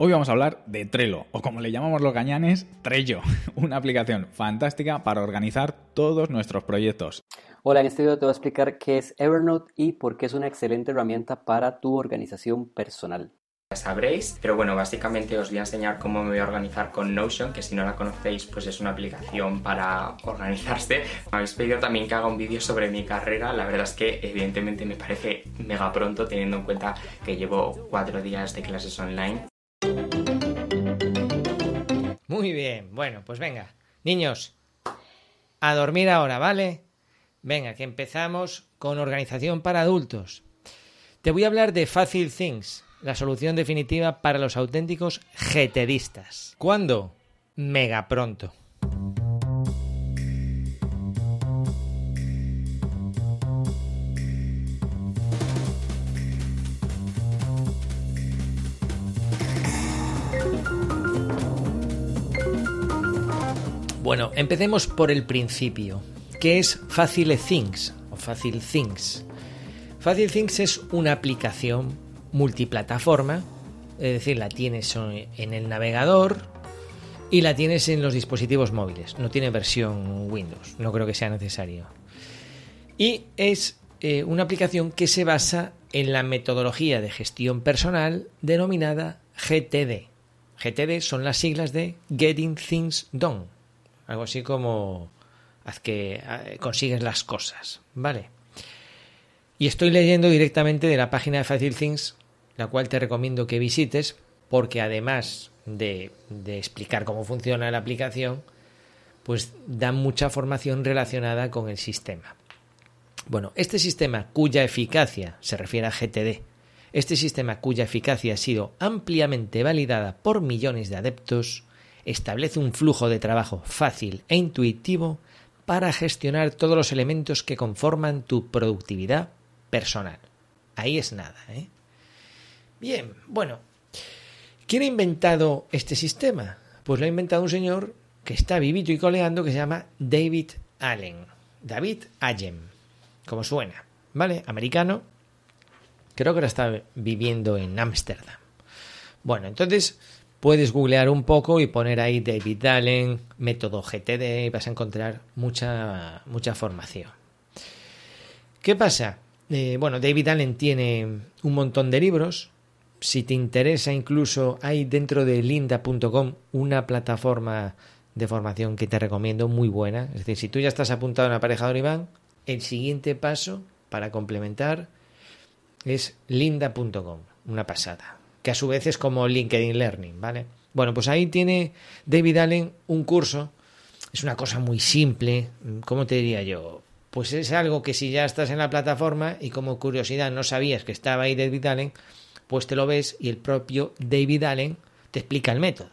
Hoy vamos a hablar de Trello, o como le llamamos los gañanes, Trello, una aplicación fantástica para organizar todos nuestros proyectos. Hola, en este video te voy a explicar qué es Evernote y por qué es una excelente herramienta para tu organización personal sabréis, pero bueno, básicamente os voy a enseñar cómo me voy a organizar con Notion, que si no la conocéis, pues es una aplicación para organizarse. Me habéis pedido también que haga un vídeo sobre mi carrera, la verdad es que evidentemente me parece mega pronto, teniendo en cuenta que llevo cuatro días de clases online. Muy bien, bueno, pues venga, niños, a dormir ahora, ¿vale? Venga, que empezamos con organización para adultos. Te voy a hablar de Fácil Things la solución definitiva para los auténticos GTDistas. ¿Cuándo? Mega pronto. Bueno, empecemos por el principio. ¿Qué es Facile Things o Facile Things? Things es una aplicación multiplataforma, es decir, la tienes en el navegador y la tienes en los dispositivos móviles. No tiene versión Windows, no creo que sea necesario. Y es eh, una aplicación que se basa en la metodología de gestión personal denominada GTD. GTD son las siglas de Getting Things Done. Algo así como haz que eh, consigues las cosas, ¿vale? Y estoy leyendo directamente de la página de Facile Things la cual te recomiendo que visites porque además de, explicar cómo funciona la aplicación, pues dan mucha formación relacionada con el sistema. Bueno, este sistema cuya eficacia se refiere a GTD, este sistema cuya eficacia ha sido ampliamente validada por millones de adeptos, establece un flujo de trabajo fácil e intuitivo para gestionar todos los elementos que conforman tu productividad personal. Ahí es nada, ¿eh? Bien, bueno. ¿Quién ha inventado este sistema? Pues lo ha inventado un señor que está vivito y coleando que se llama David Allen. David Allen, como suena, ¿vale? Americano. Creo que ahora está viviendo en Ámsterdam. Bueno, entonces puedes googlear un poco y poner ahí David Allen, método GTD y vas a encontrar mucha, mucha formación. ¿Qué pasa? Eh, bueno, David Allen tiene un montón de libros, si te interesa, incluso hay dentro de linda.com una plataforma de formación que te recomiendo muy buena. Es decir, si tú ya estás apuntado en aparejador Iván, el siguiente paso para complementar es linda.com, una pasada, que a su vez es como LinkedIn Learning, ¿vale? Bueno, pues ahí tiene David Allen un curso, es una cosa muy simple, ¿cómo te diría yo? Pues es algo que si ya estás en la plataforma y como curiosidad no sabías que estaba ahí David Allen, pues te lo ves y el propio David Allen te explica el método.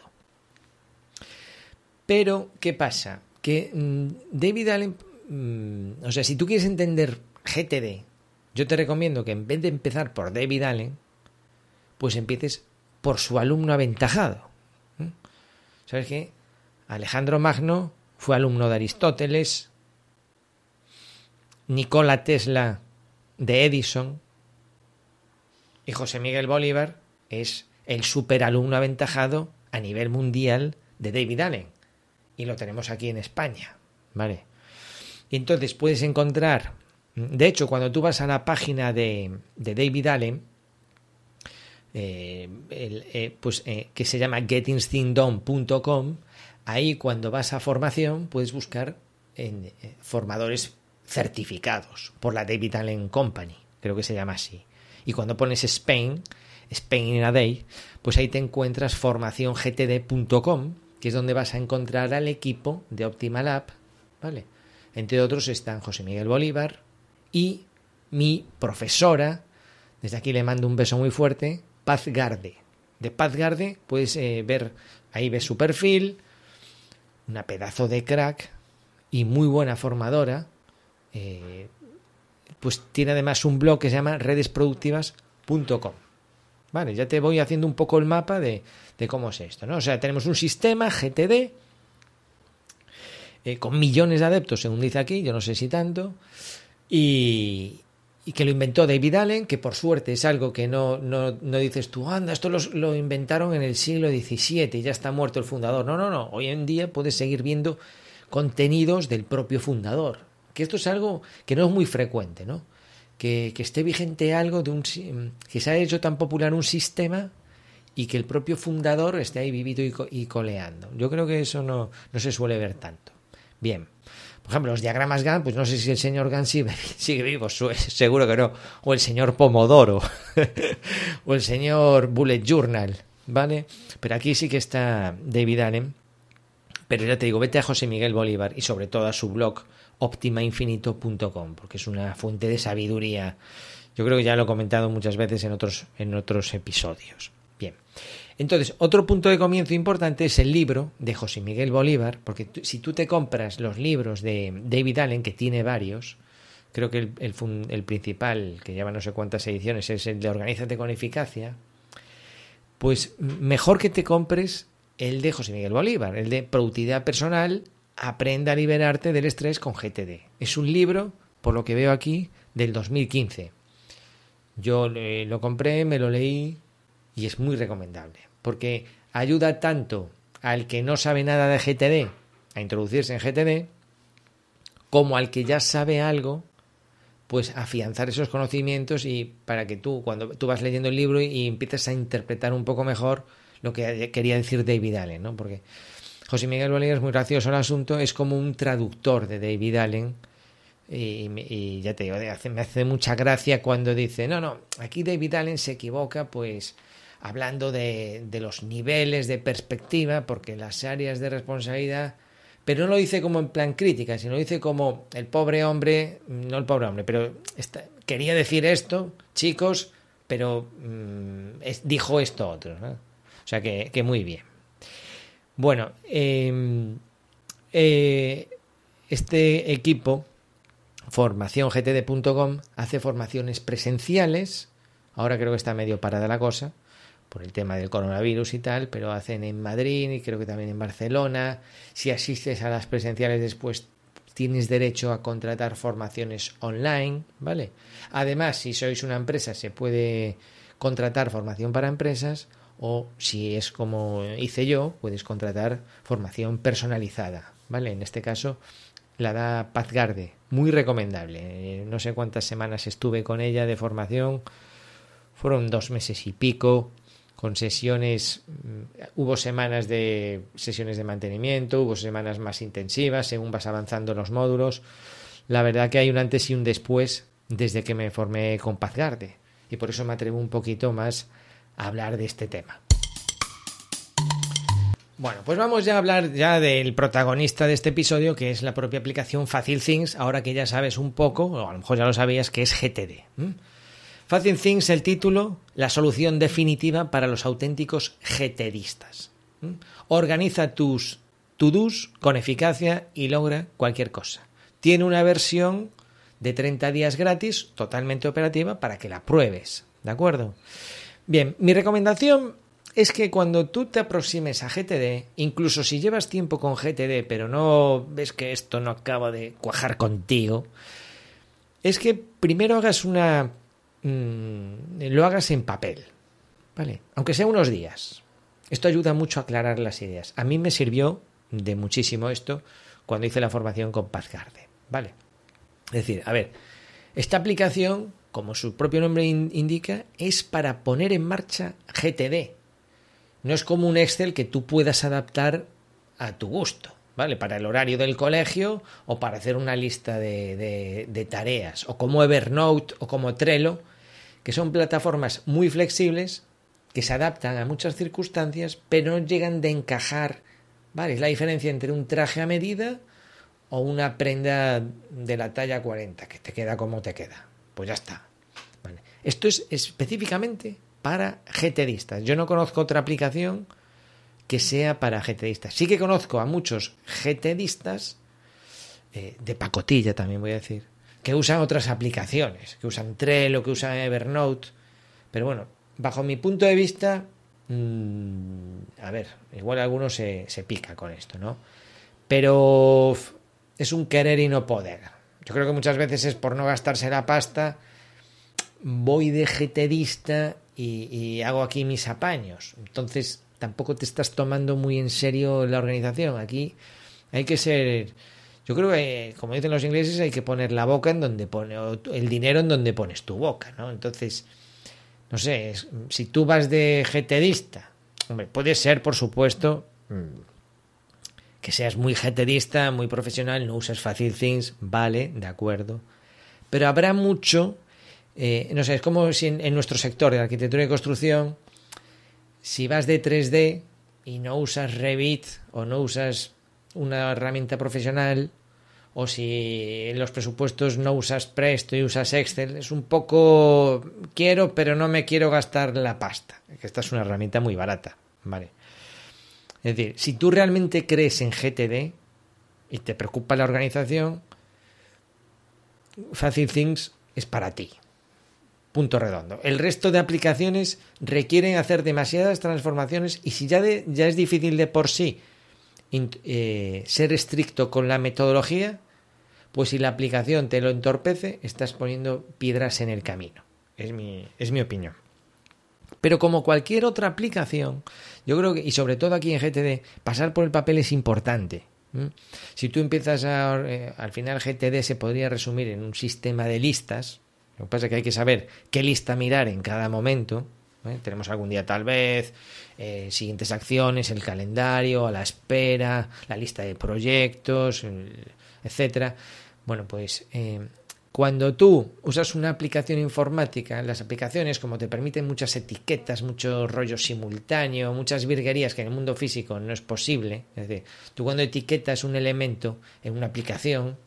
Pero, ¿qué pasa? Que mm, David Allen, mm, o sea, si tú quieres entender GTD, yo te recomiendo que en vez de empezar por David Allen, pues empieces por su alumno aventajado. ¿Sabes qué? Alejandro Magno fue alumno de Aristóteles, Nikola Tesla de Edison, y José Miguel Bolívar es el superalumno aventajado a nivel mundial de David Allen. Y lo tenemos aquí en España. ¿Vale? Y entonces puedes encontrar. De hecho, cuando tú vas a la página de, David Allen, eh, eh, pues, eh, que se llama gettingsthingdone.com, ahí cuando vas a formación puedes buscar formadores certificados por la David Allen Company, creo que se llama así. Y cuando pones Spain, Spain in a Day, pues ahí te encuentras formaciongtd.com, que es donde vas a encontrar al equipo de Optimal App, ¿vale? Entre otros están José Miguel Bolívar y mi profesora, desde aquí le mando un beso muy fuerte, Paz Garde. De Paz Garde puedes eh, ver, ahí ves su perfil, una pedazo de crack y muy buena formadora. Eh, pues tiene además un blog que se llama redesproductivas.com. Vale, ya te voy haciendo un poco el mapa de, cómo es esto, ¿no? O sea, tenemos un sistema GTD eh, con millones de adeptos, según dice aquí, yo no sé si tanto, y, y que lo inventó David Allen, que por suerte es algo que no, no, no dices tú, anda, esto lo inventaron en el siglo XVII y ya está muerto el fundador. No, no, no. Hoy en día puedes seguir viendo contenidos del propio fundador. Que esto es algo que no es muy frecuente, ¿no? Que, que esté vigente algo de un que se ha hecho tan popular un sistema y que el propio fundador esté ahí vivido y, coleando. Yo creo que eso no, no se suele ver tanto. Bien. Por ejemplo, los diagramas Gantt, pues no sé si el señor Gantt sigue, vivo, seguro que no. O el señor Pomodoro. o el señor Bullet Journal. ¿Vale? Pero aquí sí que está David Allen. Pero ya te digo, vete a José Miguel Bolívar y sobre todo a su blog optimainfinito.com, porque es una fuente de sabiduría. Yo creo que ya lo he comentado muchas veces en otros, en otros episodios. Bien. Entonces, otro punto de comienzo importante es el libro de José Miguel Bolívar, porque si tú te compras los libros de David Allen, que tiene varios, creo que el, principal, que lleva no sé cuántas ediciones, es el de Organízate con Eficacia, pues mejor que te compres el de José Miguel Bolívar, el de Productividad Personal, Aprenda a liberarte del estrés con GTD. Es un libro, por lo que veo aquí, del 2015. Yo lo compré, me lo leí, y es muy recomendable, porque ayuda tanto al que no sabe nada de GTD a introducirse en GTD, como al que ya sabe algo, pues afianzar esos conocimientos y para que tú, cuando tú vas leyendo el libro y, empieces a interpretar un poco mejor lo que quería decir David Allen, ¿no? Porque José Miguel Bolívar es muy gracioso el asunto, es como un traductor de David Allen. Y, ya te digo, me hace mucha gracia cuando dice, no, no, aquí David Allen se equivoca, pues hablando de, los niveles de perspectiva, porque las áreas de responsabilidad, pero no lo dice como en plan crítica, sino lo dice como el pobre hombre, no el pobre hombre, pero quería decir esto, chicos, pero mm, dijo esto otro. O sea que, muy bien. Bueno, em, eh, este equipo, formaciongtd.com, hace formaciones presenciales. Ahora creo que está medio parada la cosa por el tema del coronavirus y tal, pero hacen en Madrid y creo que también en Barcelona. Si asistes a las presenciales después tienes derecho a contratar formaciones online, ¿vale? Además, si sois una empresa, se puede contratar formación para empresas o si es como hice yo, puedes contratar formación personalizada, ¿vale? En este caso la da Pazgarde, muy recomendable. No sé cuántas semanas estuve con ella de formación, fueron dos meses y pico, con sesiones, mm, hubo semanas de sesiones de mantenimiento, hubo semanas más intensivas según vas avanzando los módulos. La verdad que hay un antes y un después desde que me formé con Pazgarde y por eso me atrevo un poquito más a hablar de este tema. Bueno, pues vamos ya a hablar ya del protagonista de este episodio, que es la propia aplicación Facil Things, ahora que ya sabes un poco, o a lo mejor ya lo sabías, que es GTD. Facing Things, el título, la solución definitiva para los auténticos GTDistas. Organiza tus to-dos con eficacia y logra cualquier cosa. Tiene una versión de 30 días gratis, totalmente operativa, para que la pruebes. ¿De acuerdo? Bien, mi recomendación es que cuando tú te aproximes a GTD, incluso si llevas tiempo con GTD, pero no ves que esto no acaba de cuajar contigo, es que primero hagas una Mm, lo hagas en papel, ¿vale? Aunque sea unos días. Esto ayuda mucho a aclarar las ideas. A mí me sirvió de muchísimo esto cuando hice la formación con Pazgarde, ¿vale? Es decir, a ver, esta aplicación, como su propio nombre indica, es para poner en marcha GTD. No es como un Excel que tú puedas adaptar a tu gusto, ¿vale? Para el horario del colegio o para hacer una lista de, de tareas, o como Evernote o como Trello, que son plataformas muy flexibles, que se adaptan a muchas circunstancias, pero no llegan de encajar. ¿Vale? Es la diferencia entre un traje a medida o una prenda de la talla 40, que te queda como te queda. Pues ya está. Esto es específicamente para GTDistas. Yo no conozco otra aplicación que sea para GTDistas. Sí que conozco a muchos GTDistas, eh, de pacotilla también voy a decir, que usan otras aplicaciones, que usan Trello, que usan Evernote. Pero bueno, bajo mi punto de vista, mm, a ver, igual alguno se, se pica con esto, ¿no? Pero es un querer y no poder. Yo creo que muchas veces es por no gastarse la pasta voy de y, y hago aquí mis apaños. Entonces tampoco te estás tomando muy en serio la organización. Aquí hay que ser yo creo que, como dicen los ingleses, hay que poner la boca en donde pone, el dinero en donde pones tu boca, ¿no? Entonces, no sé, si tú vas de GTDista, hombre, puede ser, por supuesto, mm, que seas muy GTDista, muy profesional, no uses Facil Things, vale, de acuerdo. Pero habrá mucho, eh, no sé, es como si en, en nuestro sector de arquitectura y construcción, si vas de 3D y no usas Revit o no usas una herramienta profesional o si en los presupuestos no usas Presto y usas Excel, es un poco quiero, pero no me quiero gastar la pasta, esta es una herramienta muy barata, ¿vale? Es decir, si tú realmente crees en GTD y te preocupa la organización, Facil Things es para ti. Punto redondo. El resto de aplicaciones requieren hacer demasiadas transformaciones y si ya, de, ya es difícil de por sí eh, ser estricto con la metodología, pues si la aplicación te lo entorpece, estás poniendo piedras en el camino. Es mi, es mi opinión. Pero como cualquier otra aplicación, yo creo que, y sobre todo aquí en GTD, pasar por el papel es importante. Si tú empiezas a... Eh, al final GTD se podría resumir en un sistema de listas. Lo que pasa es que hay que saber qué lista mirar en cada momento. ¿Eh? Tenemos algún día tal vez, eh, siguientes acciones, el calendario, a la espera, la lista de proyectos, etcétera. Bueno, pues eh, cuando tú usas una aplicación informática, las aplicaciones, como te permiten muchas etiquetas, mucho rollo simultáneo, muchas virguerías que en el mundo físico no es posible, es decir, tú cuando etiquetas un elemento en una aplicación,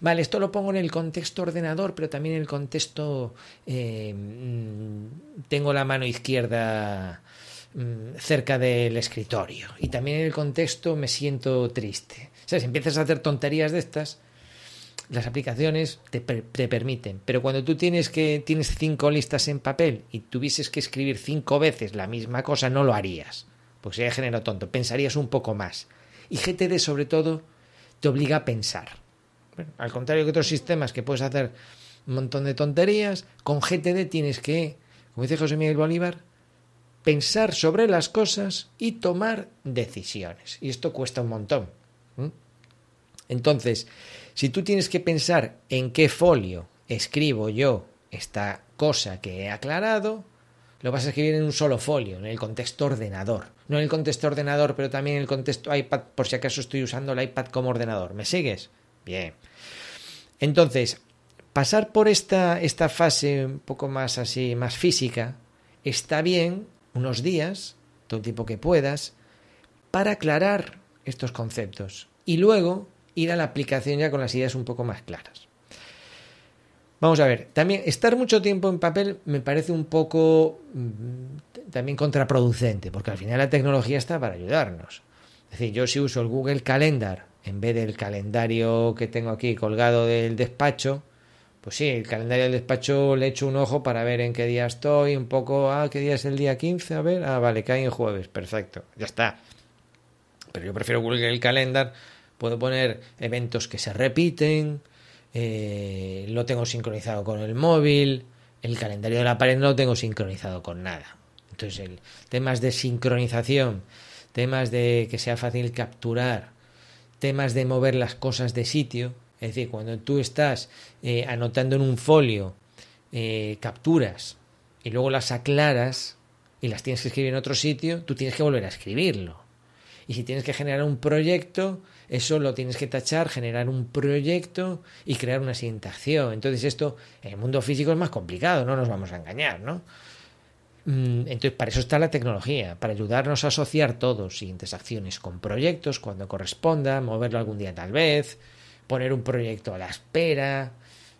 Vale, esto lo pongo en el contexto ordenador, pero también en el contexto mm, tengo la mano izquierda Mm, cerca del escritorio. Y también en el contexto me siento triste. O si empiezas a hacer tonterías de estas, las aplicaciones te, te, permiten. Pero cuando tú tienes que tienes cinco listas en papel y tuvieses que escribir cinco veces la misma cosa, no lo harías. Pues sería género tonto. Pensarías un poco más. Y GTD, sobre todo, te obliga a pensar. Al contrario que otros sistemas que puedes hacer un montón de tonterías, con GTD tienes que, como dice José Miguel Bolívar, pensar sobre las cosas y tomar decisiones. Y esto cuesta un montón. Entonces, si tú tienes que pensar en qué folio escribo yo esta cosa que he aclarado, lo vas a escribir en un solo folio, en el contexto ordenador. No en el contexto ordenador, pero también en el contexto iPad, por si acaso estoy usando el iPad como ordenador. ¿Me sigues? Bien. Entonces, pasar por esta, esta fase un poco más así, más física, está bien unos días, todo el tiempo que puedas, para aclarar estos conceptos y luego ir a la aplicación ya con las ideas un poco más claras. Vamos a ver, también estar mucho tiempo en papel me parece un poco mm, también contraproducente, porque al final la tecnología está para ayudarnos. Es decir, yo si uso el Google Calendar en vez del calendario que tengo aquí colgado del despacho, pues sí, el calendario del despacho le echo un ojo para ver en qué día estoy, un poco, ah, qué día es el día 15, a ver, ah, vale, cae en jueves, perfecto, ya está. Pero yo prefiero Google el Calendar, puedo poner eventos que se repiten, eh, lo tengo sincronizado con el móvil, el calendario de la pared no lo tengo sincronizado con nada. Entonces, el, temas de sincronización, temas de que sea fácil capturar, temas de mover las cosas de sitio, es decir, cuando tú estás eh, anotando en un folio eh, capturas y luego las aclaras y las tienes que escribir en otro sitio, tú tienes que volver a escribirlo. Y si tienes que generar un proyecto, eso lo tienes que tachar, generar un proyecto y crear una acción. Entonces esto en el mundo físico es más complicado, no nos vamos a engañar, ¿no? Mm, entonces, para eso está la tecnología, para ayudarnos a asociar todos siguientes acciones con proyectos cuando corresponda, moverlo algún día tal vez, poner un proyecto a la espera,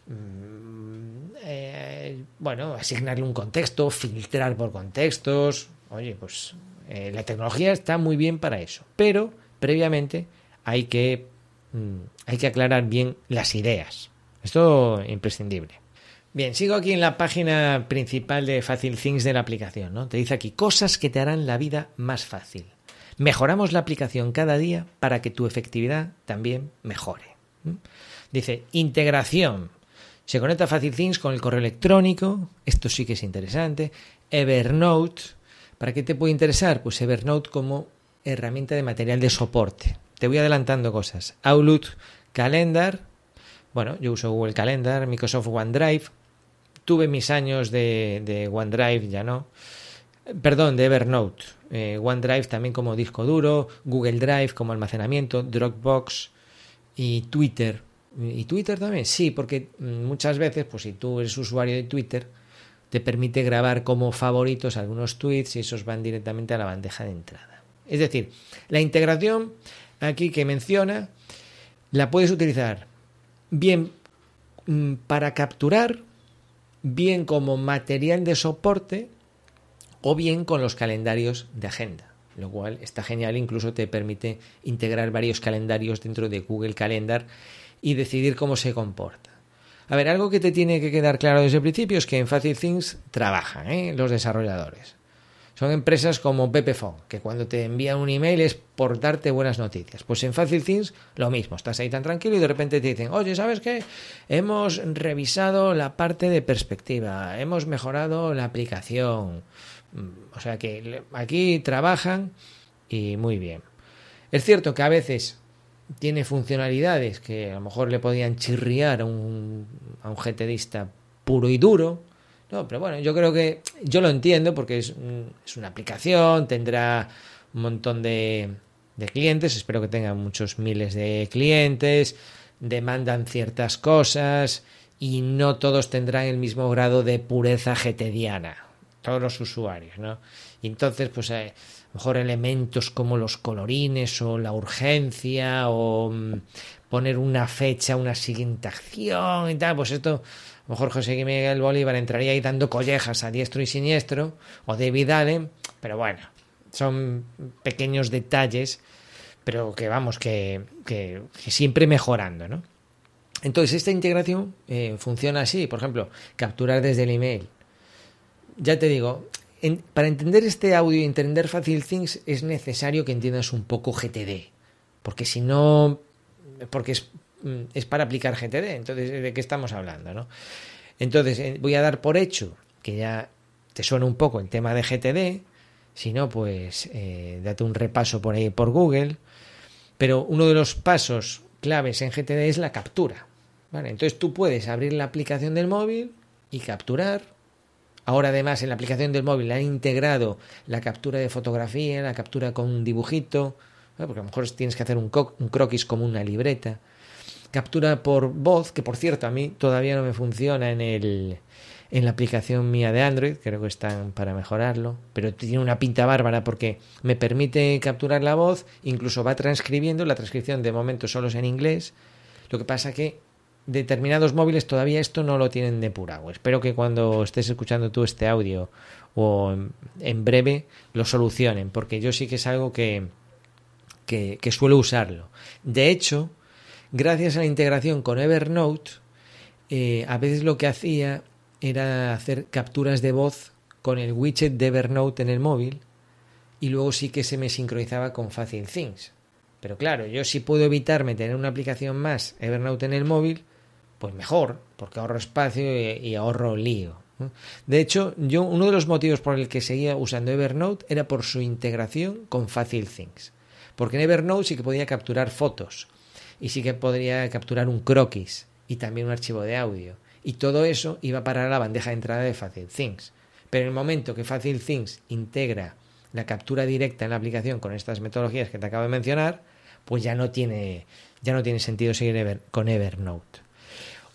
mm, eh, bueno, asignarle un contexto, filtrar por contextos. Oye, pues eh, la tecnología está muy bien para eso, pero previamente hay que, mm, hay que aclarar bien las ideas. Esto es imprescindible. Bien, sigo aquí en la página principal de Facil Things de la aplicación, ¿no? Te dice aquí cosas que te harán la vida más fácil. Mejoramos la aplicación cada día para que tu efectividad también mejore. Dice, integración. Se conecta FacilThings con el correo electrónico, esto sí que es interesante. Evernote, ¿para qué te puede interesar? Pues Evernote como herramienta de material de soporte. Te voy adelantando cosas. Outlook Calendar, bueno, yo uso Google Calendar, Microsoft OneDrive, tuve mis años de, OneDrive, ya no. Perdón, de Evernote. Eh, OneDrive también como disco duro, Google Drive como almacenamiento, Dropbox y Twitter. ¿Y Twitter también? Sí, porque muchas veces, pues si tú eres usuario de Twitter, te permite grabar como favoritos algunos tweets y esos van directamente a la bandeja de entrada. Es decir, la integración aquí que menciona la puedes utilizar bien mm, para capturar, bien como material de soporte o bien con los calendarios de agenda, lo cual está genial, incluso te permite integrar varios calendarios dentro de Google Calendar y decidir cómo se comporta. A ver, algo que te tiene que quedar claro desde el principio es que en FacilThings trabajan ¿eh? los desarrolladores. Son empresas como Pepefon, que cuando te envían un email es por darte buenas noticias. Pues en FacilThings lo mismo, estás ahí tan tranquilo y de repente te dicen, oye, ¿sabes qué? Hemos revisado la parte de perspectiva, hemos mejorado la aplicación. O sea que aquí trabajan y muy bien. Es cierto que a veces tiene funcionalidades que a lo mejor le podían chirriar a un, a un GTDista puro y duro. No, pero bueno, yo creo que yo lo entiendo porque es, es una aplicación, tendrá un montón de, de clientes, espero que tenga muchos miles de clientes, demandan ciertas cosas y no todos tendrán el mismo grado de pureza getediana, todos los usuarios, ¿no? Y entonces, pues eh, mejor elementos como los colorines o la urgencia o mm, poner una fecha, una siguiente acción y tal, pues esto, a lo mejor José Miguel Bolívar entraría ahí dando collejas a diestro y siniestro, o David Allen, pero bueno, son pequeños detalles, pero que vamos, que, que, siempre mejorando, ¿no? Entonces, esta integración eh, funciona así, por ejemplo, capturar desde el email. Ya te digo, para entender este audio y entender Fácil Things es necesario que entiendas un poco GTD, porque si no, porque es, es, para aplicar GTD, entonces ¿de qué estamos hablando? ¿no? Entonces eh, voy a dar por hecho que ya te suena un poco el tema de GTD, si no, pues eh, date un repaso por ahí por Google, pero uno de los pasos claves en GTD es la captura. ¿vale? Entonces tú puedes abrir la aplicación del móvil y capturar Ahora además en la aplicación del móvil han integrado la captura de fotografía, la captura con un dibujito, porque a lo mejor tienes que hacer un, croquis como una libreta. Captura por voz, que por cierto a mí todavía no me funciona en, el, en la aplicación mía de Android, creo que están para mejorarlo, pero tiene una pinta bárbara porque me permite capturar la voz, incluso va transcribiendo, la transcripción de momento solo es en inglés, lo que pasa que determinados móviles todavía esto no lo tienen depurado. Espero que cuando estés escuchando tú este audio o en, breve lo solucionen, porque yo sí que es algo que, que, suelo usarlo. De hecho, gracias a la integración con Evernote, eh, a veces lo que hacía era hacer capturas de voz con el widget de Evernote en el móvil y luego sí que se me sincronizaba con Facil Things. Pero claro, yo sí puedo evitarme tener una aplicación más Evernote en el móvil, pues mejor, porque ahorro espacio y, ahorro lío. De hecho, yo uno de los motivos por el que seguía usando Evernote era por su integración con FacilThings. Porque en Evernote sí que podía capturar fotos y sí que podría capturar un croquis y también un archivo de audio. Y todo eso iba a parar a la bandeja de entrada de FacilThings. Pero en el momento que FacilThings integra la captura directa en la aplicación con estas metodologías que te acabo de mencionar, pues ya no tiene, ya no tiene sentido seguir con Evernote.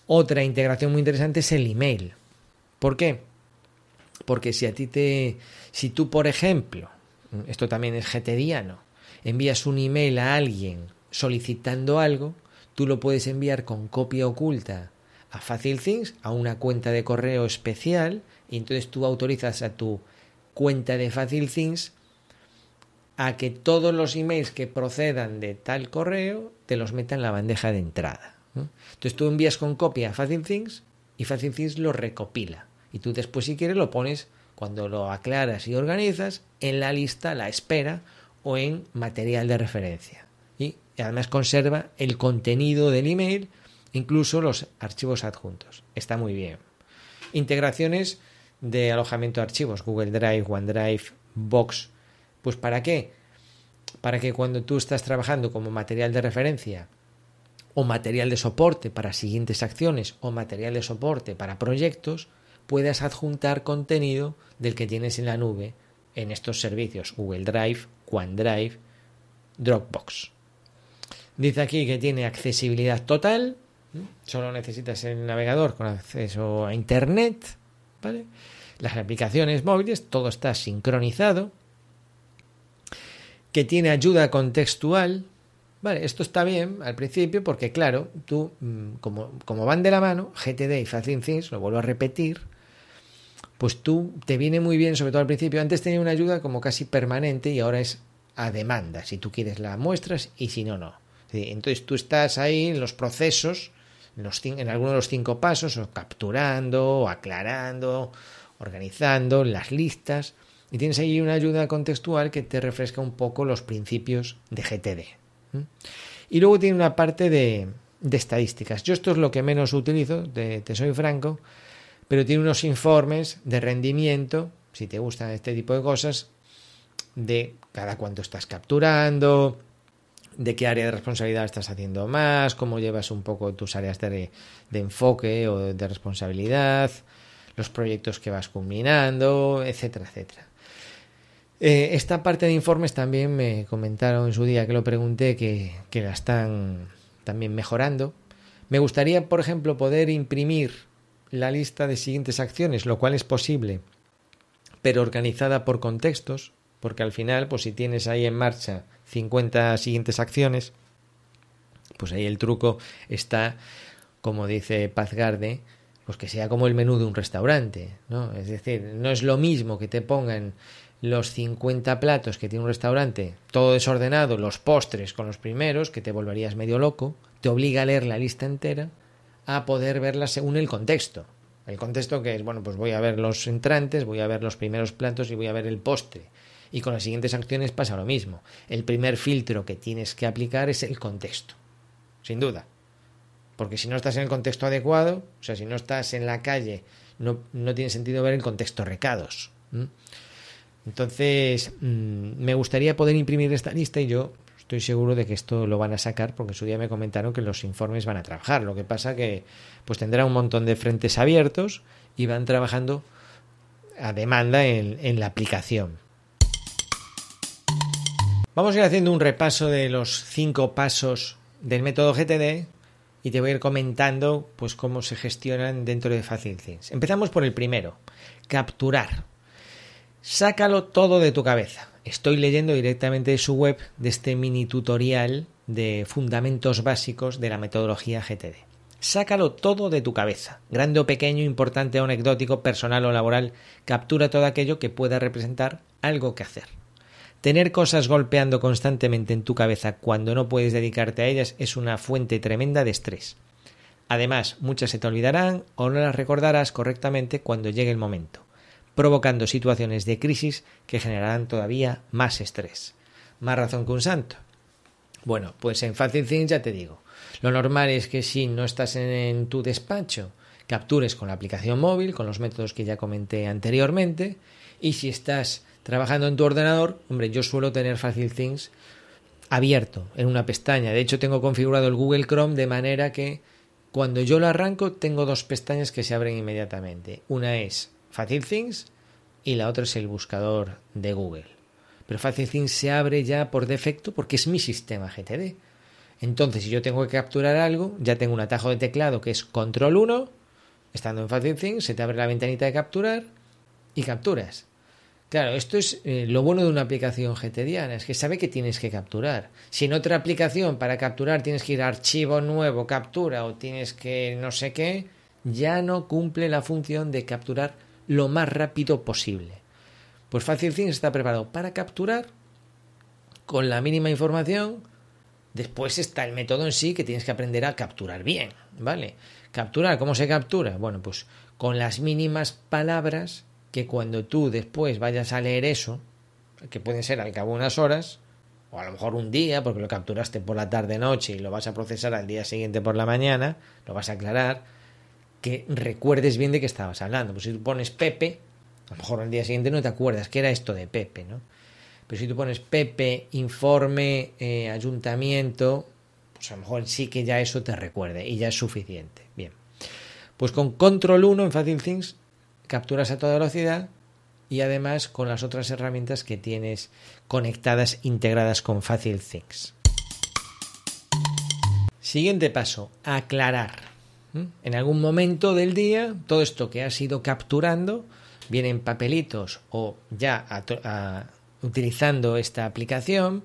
Otra integración muy interesante es el email. ¿Por qué? Porque si a ti te. Si tú, por ejemplo, esto también es getediano, envías un email a alguien solicitando algo, tú lo puedes enviar con copia oculta a FacilThings, a una cuenta de correo especial, y entonces tú autorizas a tu cuenta de FacilThings a que todos los emails que procedan de tal correo te los meta en la bandeja de entrada. Entonces tú envías con copia a FacilThings y FacilThings lo recopila. Y tú después, si quieres, lo pones cuando lo aclaras y organizas en la lista, la espera o en material de referencia. Además conserva el contenido del email incluso los archivos adjuntos. Está muy bien. Integraciones de alojamiento de archivos, Google Drive, OneDrive, Box. Pues ¿para qué? Para que cuando tú estás trabajando como material de referencia o material de soporte para siguientes acciones o material de soporte para proyectos, puedas adjuntar contenido del que tienes en la nube en estos servicios Google Drive, OneDrive, Dropbox. Dice aquí que tiene accesibilidad total, solo necesitas el navegador con acceso a Internet, ¿vale? Las aplicaciones móviles, todo está sincronizado, que tiene ayuda contextual, Vale, esto está bien al principio porque, claro, tú, mm, como, como van de la mano, GTD y FacilThings, lo vuelvo a repetir, pues tú te viene muy bien, sobre todo al principio. Antes tenía una ayuda como casi permanente y ahora es a demanda. Si tú quieres la muestras y si no, no. Entonces tú estás ahí en los procesos, en, los, en algunos de los cinco pasos, o capturando, o aclarando, organizando las listas, y tienes ahí una ayuda contextual que te refresca un poco los principios de GTD. Y luego tiene una parte de, estadísticas. Yo esto es lo que menos utilizo, te, soy franco, pero tiene unos informes de rendimiento, si te gustan este tipo de cosas, de cada cuánto estás capturando, de qué área de responsabilidad estás haciendo más, cómo llevas un poco tus áreas de, de enfoque o de responsabilidad, los proyectos que vas culminando, etcétera, etcétera. Eh, esta parte de informes también me comentaron en su día que lo pregunté que, que la están también mejorando. Me gustaría, por ejemplo, poder imprimir la lista de siguientes acciones, lo cual es posible, pero organizada por contextos, porque al final, pues si tienes ahí en marcha 50 siguientes acciones, pues ahí el truco está, como dice Pazgarde, pues que sea como el menú de un restaurante, ¿no? Es decir, no es lo mismo que te pongan los 50 platos que tiene un restaurante, todo desordenado, los postres con los primeros, que te volverías medio loco, te obliga a leer la lista entera, a poder verla según el contexto. El contexto que es, bueno, pues voy a ver los entrantes, voy a ver los primeros platos y voy a ver el postre. Y con las siguientes acciones pasa lo mismo. El primer filtro que tienes que aplicar es el contexto, sin duda. Porque si no estás en el contexto adecuado, o sea, si no estás en la calle, no, tiene sentido ver el contexto recados. Entonces, mm, me gustaría poder imprimir esta lista y yo estoy seguro de que esto lo van a sacar porque en su día me comentaron que los informes van a trabajar. Lo que pasa que pues tendrá un montón de frentes abiertos y van trabajando a demanda en la aplicación. Vamos a ir haciendo un repaso de los cinco pasos del método GTD y te voy a ir comentando pues cómo se gestionan dentro de FacilThings. Empezamos por el primero, capturar. Sácalo todo de tu cabeza. Estoy leyendo directamente de su web de este mini tutorial de fundamentos básicos de la metodología GTD. Sácalo todo de tu cabeza, grande o pequeño, importante o anecdótico, personal o laboral, captura todo aquello que pueda representar algo que hacer. Tener cosas golpeando constantemente en tu cabeza cuando no puedes dedicarte a ellas es una fuente tremenda de estrés. Además, muchas se te olvidarán o no las recordarás correctamente cuando llegue el momento provocando situaciones de crisis que generarán todavía más estrés. Más razón que un santo. Bueno, pues en FacilThings ya te digo. Lo normal es que si no estás en, tu despacho, captures con la aplicación móvil, con los métodos que ya comenté anteriormente, y si estás trabajando en tu ordenador, hombre, yo suelo tener FacilThings abierto en una pestaña. De hecho, tengo configurado el Google Chrome de manera que cuando yo lo arranco tengo dos pestañas que se abren inmediatamente. Una es FacilThings y la otra es el buscador de Google. Pero FacilThings se abre ya por defecto porque es mi sistema GTD. Entonces, si yo tengo que capturar algo, ya tengo un atajo de teclado que es control 1, estando en FacilThings, se te abre la ventanita de capturar y capturas. Claro, esto es eh, lo bueno de una aplicación GTDiana, es que sabe que tienes que capturar. Si en otra aplicación para capturar tienes que ir a archivo nuevo, captura, o tienes que no sé qué, ya no cumple la función de capturar lo más rápido posible. Pues FacilThings está preparado para capturar con la mínima información. Después está el método en sí que tienes que aprender a capturar bien, ¿vale? Capturar, ¿cómo se captura? Bueno, pues con las mínimas palabras que cuando tú después vayas a leer eso, que pueden ser al cabo de unas horas, o a lo mejor un día, porque lo capturaste por la tarde-noche y lo vas a procesar al día siguiente por la mañana, lo vas a aclarar, que recuerdes bien de qué estabas hablando. Pues si tú pones Pepe, a lo mejor al día siguiente no te acuerdas que era esto de Pepe, ¿no? Pero si tú pones Pepe, informe, eh, ayuntamiento, pues a lo mejor sí que ya eso te recuerde y ya es suficiente. Bien. Pues con control 1 en Facile Things capturas a toda velocidad y además con las otras herramientas que tienes conectadas, integradas con Facile Things. Siguiente paso, aclarar. ¿Mm? En algún momento del día, todo esto que has ido capturando, viene en papelitos o ya utilizando esta aplicación,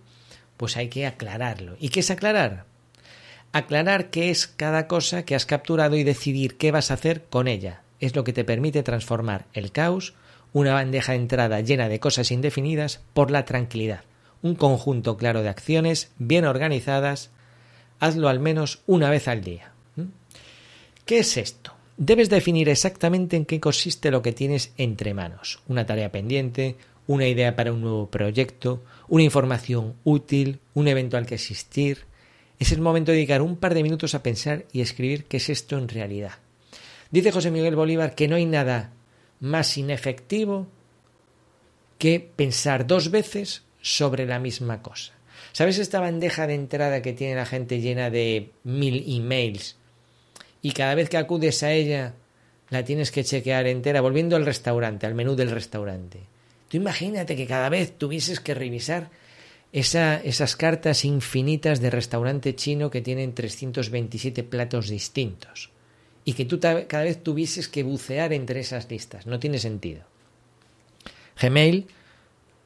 pues hay que aclararlo. ¿Y qué es aclarar? Aclarar qué es cada cosa que has capturado y decidir qué vas a hacer con ella. Es lo que te permite transformar el caos una bandeja de entrada llena de cosas indefinidas por la tranquilidad, un conjunto claro de acciones bien organizadas, hazlo al menos una vez al día. ¿Mm? ¿Qué es esto? Debes definir exactamente en qué consiste lo que tienes entre manos, una tarea pendiente, una idea para un nuevo proyecto, una información útil, un evento al que asistir. Es el momento de dedicar un par de minutos a pensar y escribir qué es esto en realidad. Dice José Miguel Bolívar que no hay nada más inefectivo que pensar dos veces sobre la misma cosa. ¿Sabes esta bandeja de entrada que tiene la gente llena de mil emails y cada vez que acudes a ella la tienes que chequear entera, volviendo al restaurante, al menú del restaurante? Tú imagínate que cada vez tuvieses que revisar esa, esas cartas infinitas de restaurante chino que tienen 327 platos distintos y que tú cada vez tuvieses que bucear entre esas listas. No tiene sentido. Gmail,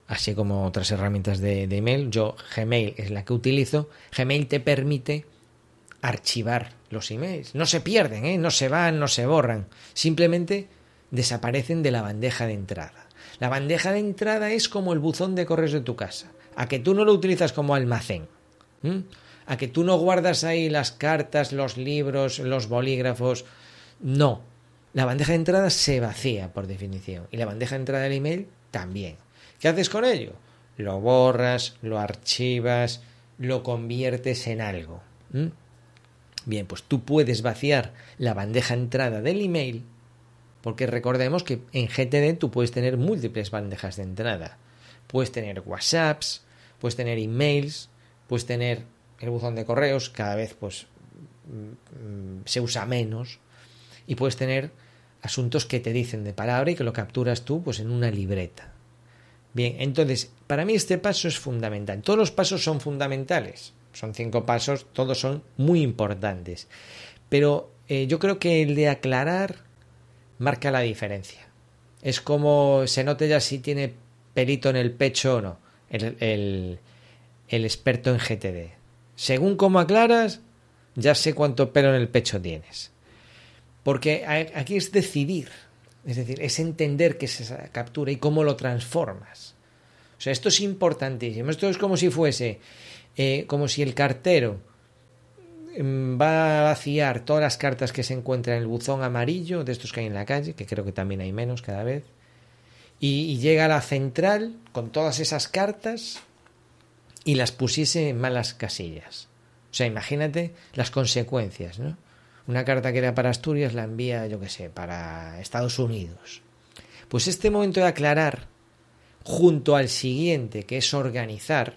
así como otras herramientas de, email, yo Gmail es la que utilizo, Gmail te permite archivar los emails. No se pierden, ¿eh? no se van, no se borran, simplemente desaparecen de la bandeja de entrada. La bandeja de entrada es como el buzón de correos de tu casa, a que tú no lo utilizas como almacén a que tú no guardas ahí las cartas, los libros, los bolígrafos. No. La bandeja de entrada se vacía por definición. Y la bandeja de entrada del email también. ¿Qué haces con ello? Lo borras, lo archivas, lo conviertes en algo. Bien, pues tú puedes vaciar la bandeja de entrada del email, porque recordemos que en GTD tú puedes tener múltiples bandejas de entrada. Puedes tener WhatsApps, puedes tener emails, puedes tener el buzón de correos cada vez pues mm, se usa menos y puedes tener asuntos que te dicen de palabra y que lo capturas tú pues en una libreta. Bien, entonces, para mí este paso es fundamental. Todos los pasos son fundamentales. Son cinco pasos, todos son muy importantes. Pero eh, yo creo que el de aclarar marca la diferencia. Es como se note ya si tiene pelito en el pecho o no, el, el experto en GTD. Según cómo aclaras, ya sé cuánto pelo en el pecho tienes. Porque aquí es decidir, es decir, es entender qué es esa captura y cómo lo transformas. O sea, esto es importantísimo. Esto es como si fuese, eh, como si el cartero mm, va a vaciar todas las cartas que se encuentran en el buzón amarillo de estos que hay en la calle, que creo que también hay menos cada vez, y llega a la central con todas esas cartas y las pusiese en malas casillas. O sea, imagínate las consecuencias, ¿no? Una carta que era para Asturias la envía, yo qué sé, para Estados Unidos. Pues este momento de aclarar, junto al siguiente, que es organizar,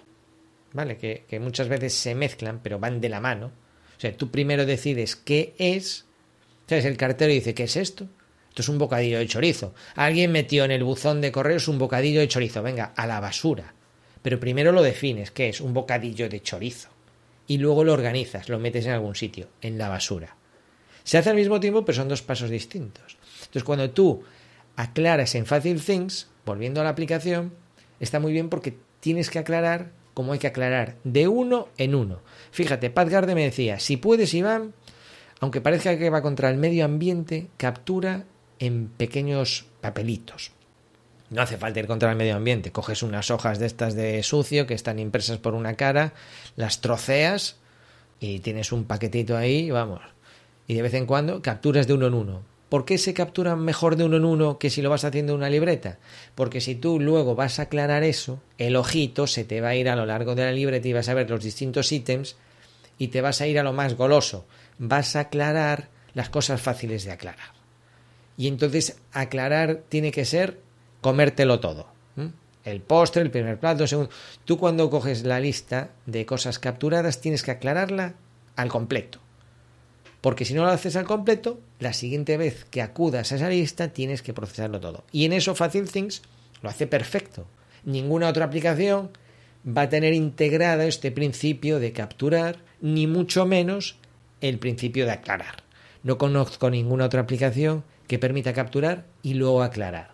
¿vale? Que, que muchas veces se mezclan, pero van de la mano. O sea, tú primero decides qué es. ¿Sabes? El cartero dice, ¿qué es esto? Esto es un bocadillo de chorizo. Alguien metió en el buzón de correos un bocadillo de chorizo. Venga, a la basura. Pero primero lo defines, que es un bocadillo de chorizo. Y luego lo organizas, lo metes en algún sitio, en la basura. Se hace al mismo tiempo, pero son dos pasos distintos. Entonces, cuando tú aclaras en Facile Things, volviendo a la aplicación, está muy bien porque tienes que aclarar como hay que aclarar, de uno en uno. Fíjate, Pat Garde me decía, si puedes, Iván, aunque parezca que va contra el medio ambiente, captura en pequeños papelitos. No hace falta ir contra el medio ambiente. Coges unas hojas de estas de sucio que están impresas por una cara, las troceas y tienes un paquetito ahí, vamos. Y de vez en cuando capturas de uno en uno. ¿Por qué se captura mejor de uno en uno que si lo vas haciendo en una libreta? Porque si tú luego vas a aclarar eso, el ojito se te va a ir a lo largo de la libreta y vas a ver los distintos ítems y te vas a ir a lo más goloso. Vas a aclarar las cosas fáciles de aclarar. Y entonces aclarar tiene que ser comértelo todo. El postre, el primer plato, segundo. Tú cuando coges la lista de cosas capturadas tienes que aclararla al completo. Porque si no lo haces al completo, la siguiente vez que acudas a esa lista tienes que procesarlo todo. Y en eso Facil Things lo hace perfecto. Ninguna otra aplicación va a tener integrado este principio de capturar, ni mucho menos el principio de aclarar. No conozco ninguna otra aplicación que permita capturar y luego aclarar.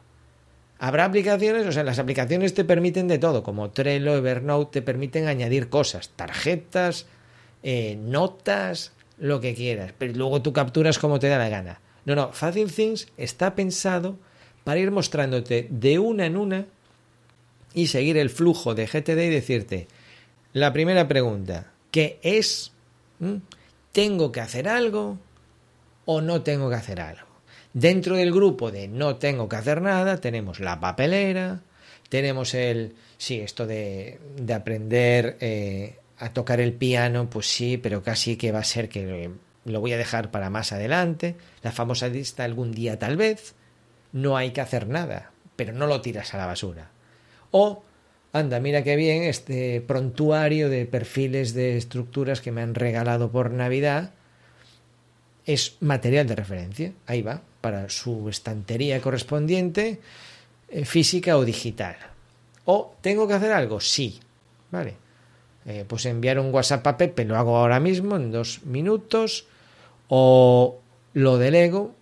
Habrá aplicaciones, o sea, las aplicaciones te permiten de todo, como Trello, Evernote, te permiten añadir cosas, tarjetas, eh, notas, lo que quieras, pero luego tú capturas como te da la gana. No, no, Facil Things está pensado para ir mostrándote de una en una y seguir el flujo de GTD y decirte, la primera pregunta, ¿qué es? ¿Mm? ¿Tengo que hacer algo o no tengo que hacer algo? Dentro del grupo de no tengo que hacer nada, tenemos la papelera, tenemos el, sí, esto de, de aprender eh, a tocar el piano, pues sí, pero casi que va a ser que lo voy a dejar para más adelante. La famosa lista algún día tal vez. No hay que hacer nada, pero no lo tiras a la basura. O, anda, mira qué bien este prontuario de perfiles de estructuras que me han regalado por Navidad. Es material de referencia, ahí va, para su estantería correspondiente, eh, física o digital. O, ¿tengo que hacer algo? Sí, vale. Eh, pues enviar un WhatsApp a Pepe, lo hago ahora mismo en dos minutos, o lo delego,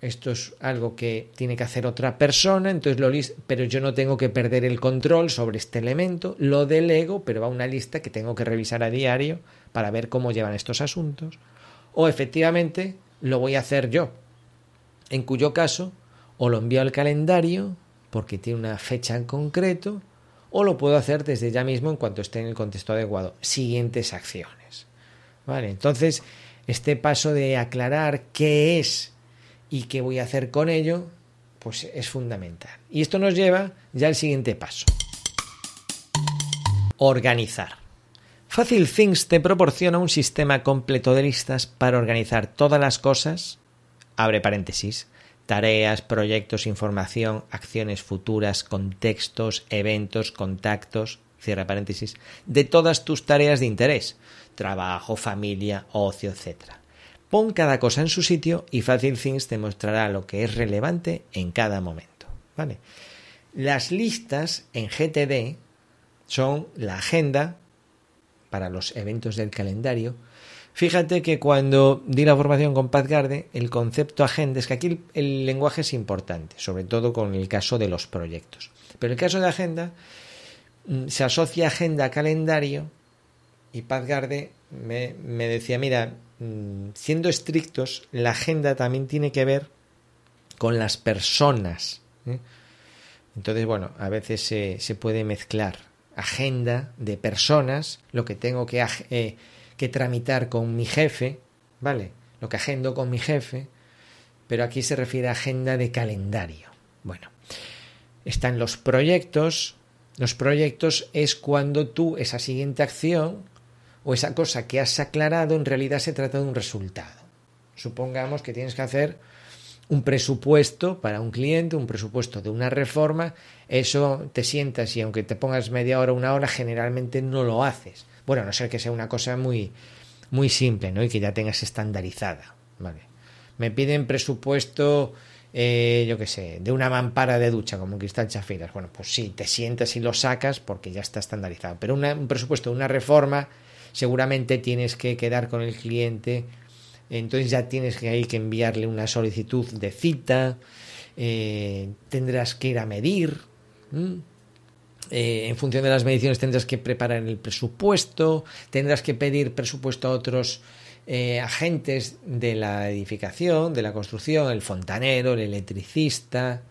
esto es algo que tiene que hacer otra persona, entonces lo pero yo no tengo que perder el control sobre este elemento, lo delego, pero va a una lista que tengo que revisar a diario para ver cómo llevan estos asuntos, o efectivamente lo voy a hacer yo, en cuyo caso o lo envío al calendario porque tiene una fecha en concreto, o lo puedo hacer desde ya mismo en cuanto esté en el contexto adecuado. Siguientes acciones. Vale, entonces este paso de aclarar qué es y qué voy a hacer con ello, pues es fundamental. Y esto nos lleva ya al siguiente paso. Organizar. Fácil Things te proporciona un sistema completo de listas para organizar todas las cosas, abre paréntesis, tareas, proyectos, información, acciones futuras, contextos, eventos, contactos, cierra paréntesis, de todas tus tareas de interés, trabajo, familia, ocio, etc. Pon cada cosa en su sitio y Fácil Things te mostrará lo que es relevante en cada momento. ¿vale? Las listas en GTD son la agenda para los eventos del calendario, Fíjate que cuando di la formación con Garde, el concepto agenda es que aquí el, lenguaje es importante, sobre todo con el caso de los proyectos. Pero el caso de agenda mm, se asocia agenda a calendario y Pazgarde me, me decía, mira, mm, siendo estrictos, la agenda también tiene que ver con las personas. ¿eh? Entonces, bueno, a veces se, se, puede mezclar agenda de personas, lo que tengo que eh, que tramitar con mi jefe, ¿vale? Lo que agendo con mi jefe, pero aquí se refiere a agenda de calendario. Bueno, están los proyectos. Los proyectos es cuando tú esa siguiente acción o esa cosa que has aclarado en realidad se trata de un resultado. Supongamos que tienes que hacer un presupuesto para un cliente, un presupuesto de una reforma, eso te sientas y aunque te pongas media hora, una hora, generalmente no lo haces. Bueno, a no ser que sea una cosa muy, muy simple, ¿no? Y que ya tengas estandarizada, ¿vale? Me piden presupuesto, eh, yo qué sé, de una mampara de ducha como un cristal chafiras. Bueno, pues sí, te sientas y lo sacas porque ya está estandarizado. Pero un presupuesto de una reforma, seguramente tienes que quedar con el cliente. Entonces ya tienes que, hay que enviarle una solicitud de cita. Eh, tendrás que ir a medir. Eh, en función de las mediciones tendrás que preparar el presupuesto, tendrás que pedir presupuesto a otros eh, agentes de la edificación, de la construcción, el fontanero, el electricista,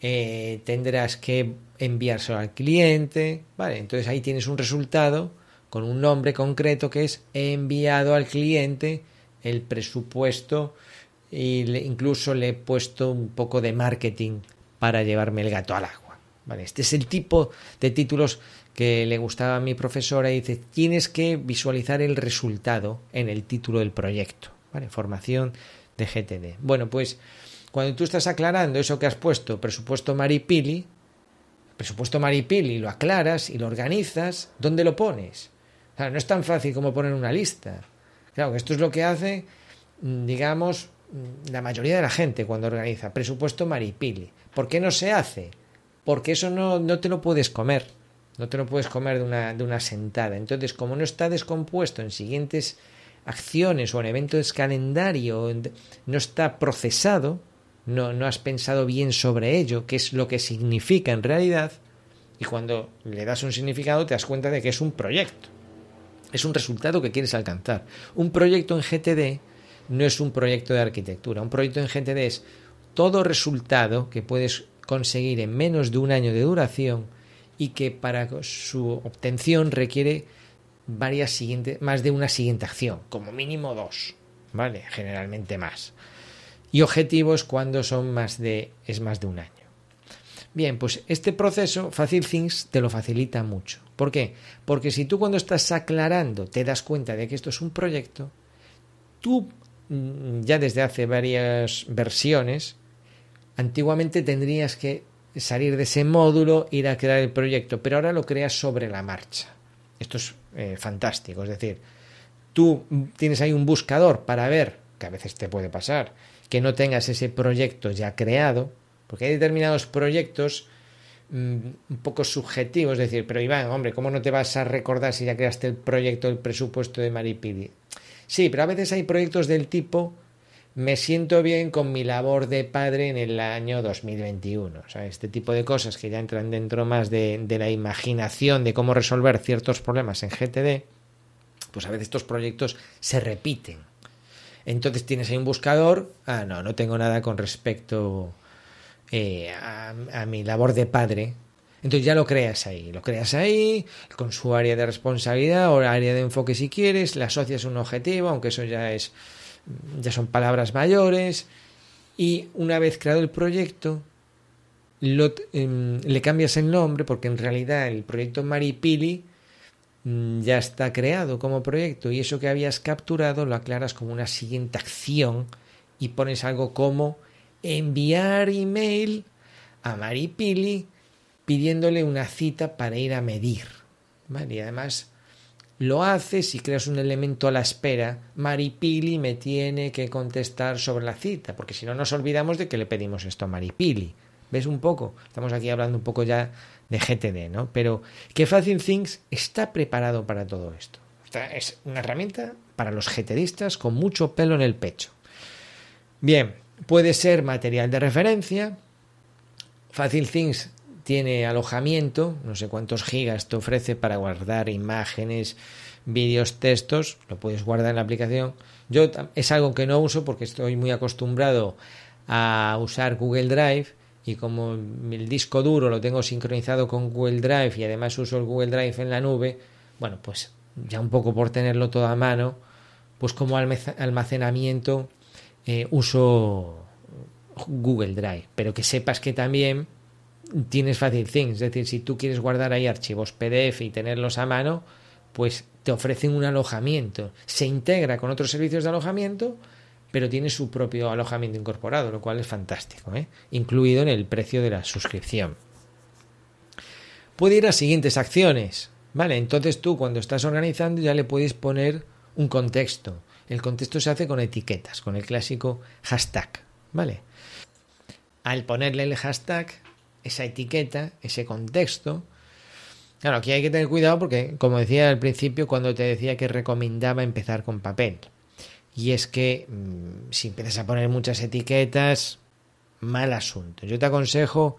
eh, tendrás que enviárselo al cliente, ¿vale? Entonces ahí tienes un resultado con un nombre concreto que es enviado al cliente el presupuesto y incluso le he puesto un poco de marketing para llevarme el gato al agua. ¿Vale? Este es el tipo de títulos que le gustaba a mi profesora y dice, tienes que visualizar el resultado en el título del proyecto. ¿vale? Formación de GTD. Bueno, pues cuando tú estás aclarando eso que has puesto, presupuesto Maripili, presupuesto Maripili, lo aclaras y lo organizas, ¿dónde lo pones? no es tan fácil como poner una lista. Claro, esto es lo que hace, mm, digamos, mm, la mayoría de la gente cuando organiza presupuesto Maripili. ¿Por qué no se hace? Porque eso no, no te lo puedes comer. No te lo puedes comer de una, de una sentada. Entonces, como no está descompuesto en siguientes acciones o en eventos calendario, no está procesado, no, no has pensado bien sobre ello, qué es lo que significa en realidad, y cuando le das un significado te das cuenta de que es un proyecto. Es un resultado que quieres alcanzar. Un proyecto en GTD no es un proyecto de arquitectura. Un proyecto en GTD es todo resultado que puedes conseguir en menos de un año de duración y que para su obtención requiere varias siguientes, más de una siguiente acción, como mínimo dos, ¿vale? Generalmente más. Y objetivos cuando son más de, es más de un año. Bien, pues este proceso Facil Things te lo facilita mucho. ¿Por qué? Porque si tú cuando estás aclarando te das cuenta de que esto es un proyecto, tú mm, ya desde hace varias versiones, antiguamente tendrías que salir de ese módulo, ir a crear el proyecto, pero ahora lo creas sobre la marcha. Esto es eh, fantástico. Es decir, tú tienes ahí un buscador para ver, que a veces te puede pasar, que no tengas ese proyecto ya creado, porque hay determinados proyectos mm, un poco subjetivos, es decir, pero Iván, hombre, ¿cómo no te vas a recordar si ya creaste el proyecto, el presupuesto de Maripili? Sí, pero a veces hay proyectos del tipo me siento bien con mi labor de padre en el año 2021. O sea, este tipo de cosas que ya entran dentro más de, la imaginación de cómo resolver ciertos problemas en GTD, pues a veces estos proyectos se repiten. Entonces tienes ahí un buscador, ah, no, no tengo nada con respecto eh, a, a mi labor de padre, entonces ya lo creas ahí, lo creas ahí, con su área de responsabilidad o área de enfoque si quieres, le asocias un objetivo, aunque eso ya es ya son palabras mayores, y una vez creado el proyecto, em, le cambias el nombre porque en realidad el proyecto Maripili mm, ya está creado como proyecto y eso que habías capturado lo aclaras como una siguiente acción y pones algo como enviar email a Maripili pidiéndole una cita para ir a medir. ¿Vale? Y además lo haces y creas un elemento a la espera. Maripili me tiene que contestar sobre la cita, porque si no nos olvidamos de que le pedimos esto a Maripili. ¿Ves un poco? Estamos aquí hablando un poco ya de GTD, ¿no? Pero que Fácil Things está preparado para todo esto. es una herramienta para los GTDistas con mucho pelo en el pecho. Bien, puede ser material de referencia. Fácil Things tiene alojamiento, no sé cuántos gigas te ofrece para guardar imágenes, vídeos, textos, lo puedes guardar en la aplicación. Yo es algo que no uso porque estoy muy acostumbrado a usar Google Drive y como el disco duro lo tengo sincronizado con Google Drive y además uso el Google Drive en la nube, bueno, pues ya un poco por tenerlo todo a mano, pues como almacenamiento eh, uso Google Drive, pero que sepas que también tienes Fácil Things, es decir, si tú quieres guardar ahí archivos PDF y tenerlos a mano, pues te ofrecen un alojamiento. Se integra con otros servicios de alojamiento, pero tiene su propio alojamiento incorporado, lo cual es fantástico, ¿eh? incluido en el precio de la suscripción. Puede ir a siguientes acciones, ¿vale? Entonces tú cuando estás organizando ya le puedes poner un contexto. El contexto se hace con etiquetas, con el clásico hashtag, ¿vale? Al ponerle el hashtag esa etiqueta, ese contexto. Claro, aquí hay que tener cuidado porque, como decía al principio, cuando te decía que recomendaba empezar con papel. Y es que mm, si empiezas a poner muchas etiquetas, mal asunto. Yo te aconsejo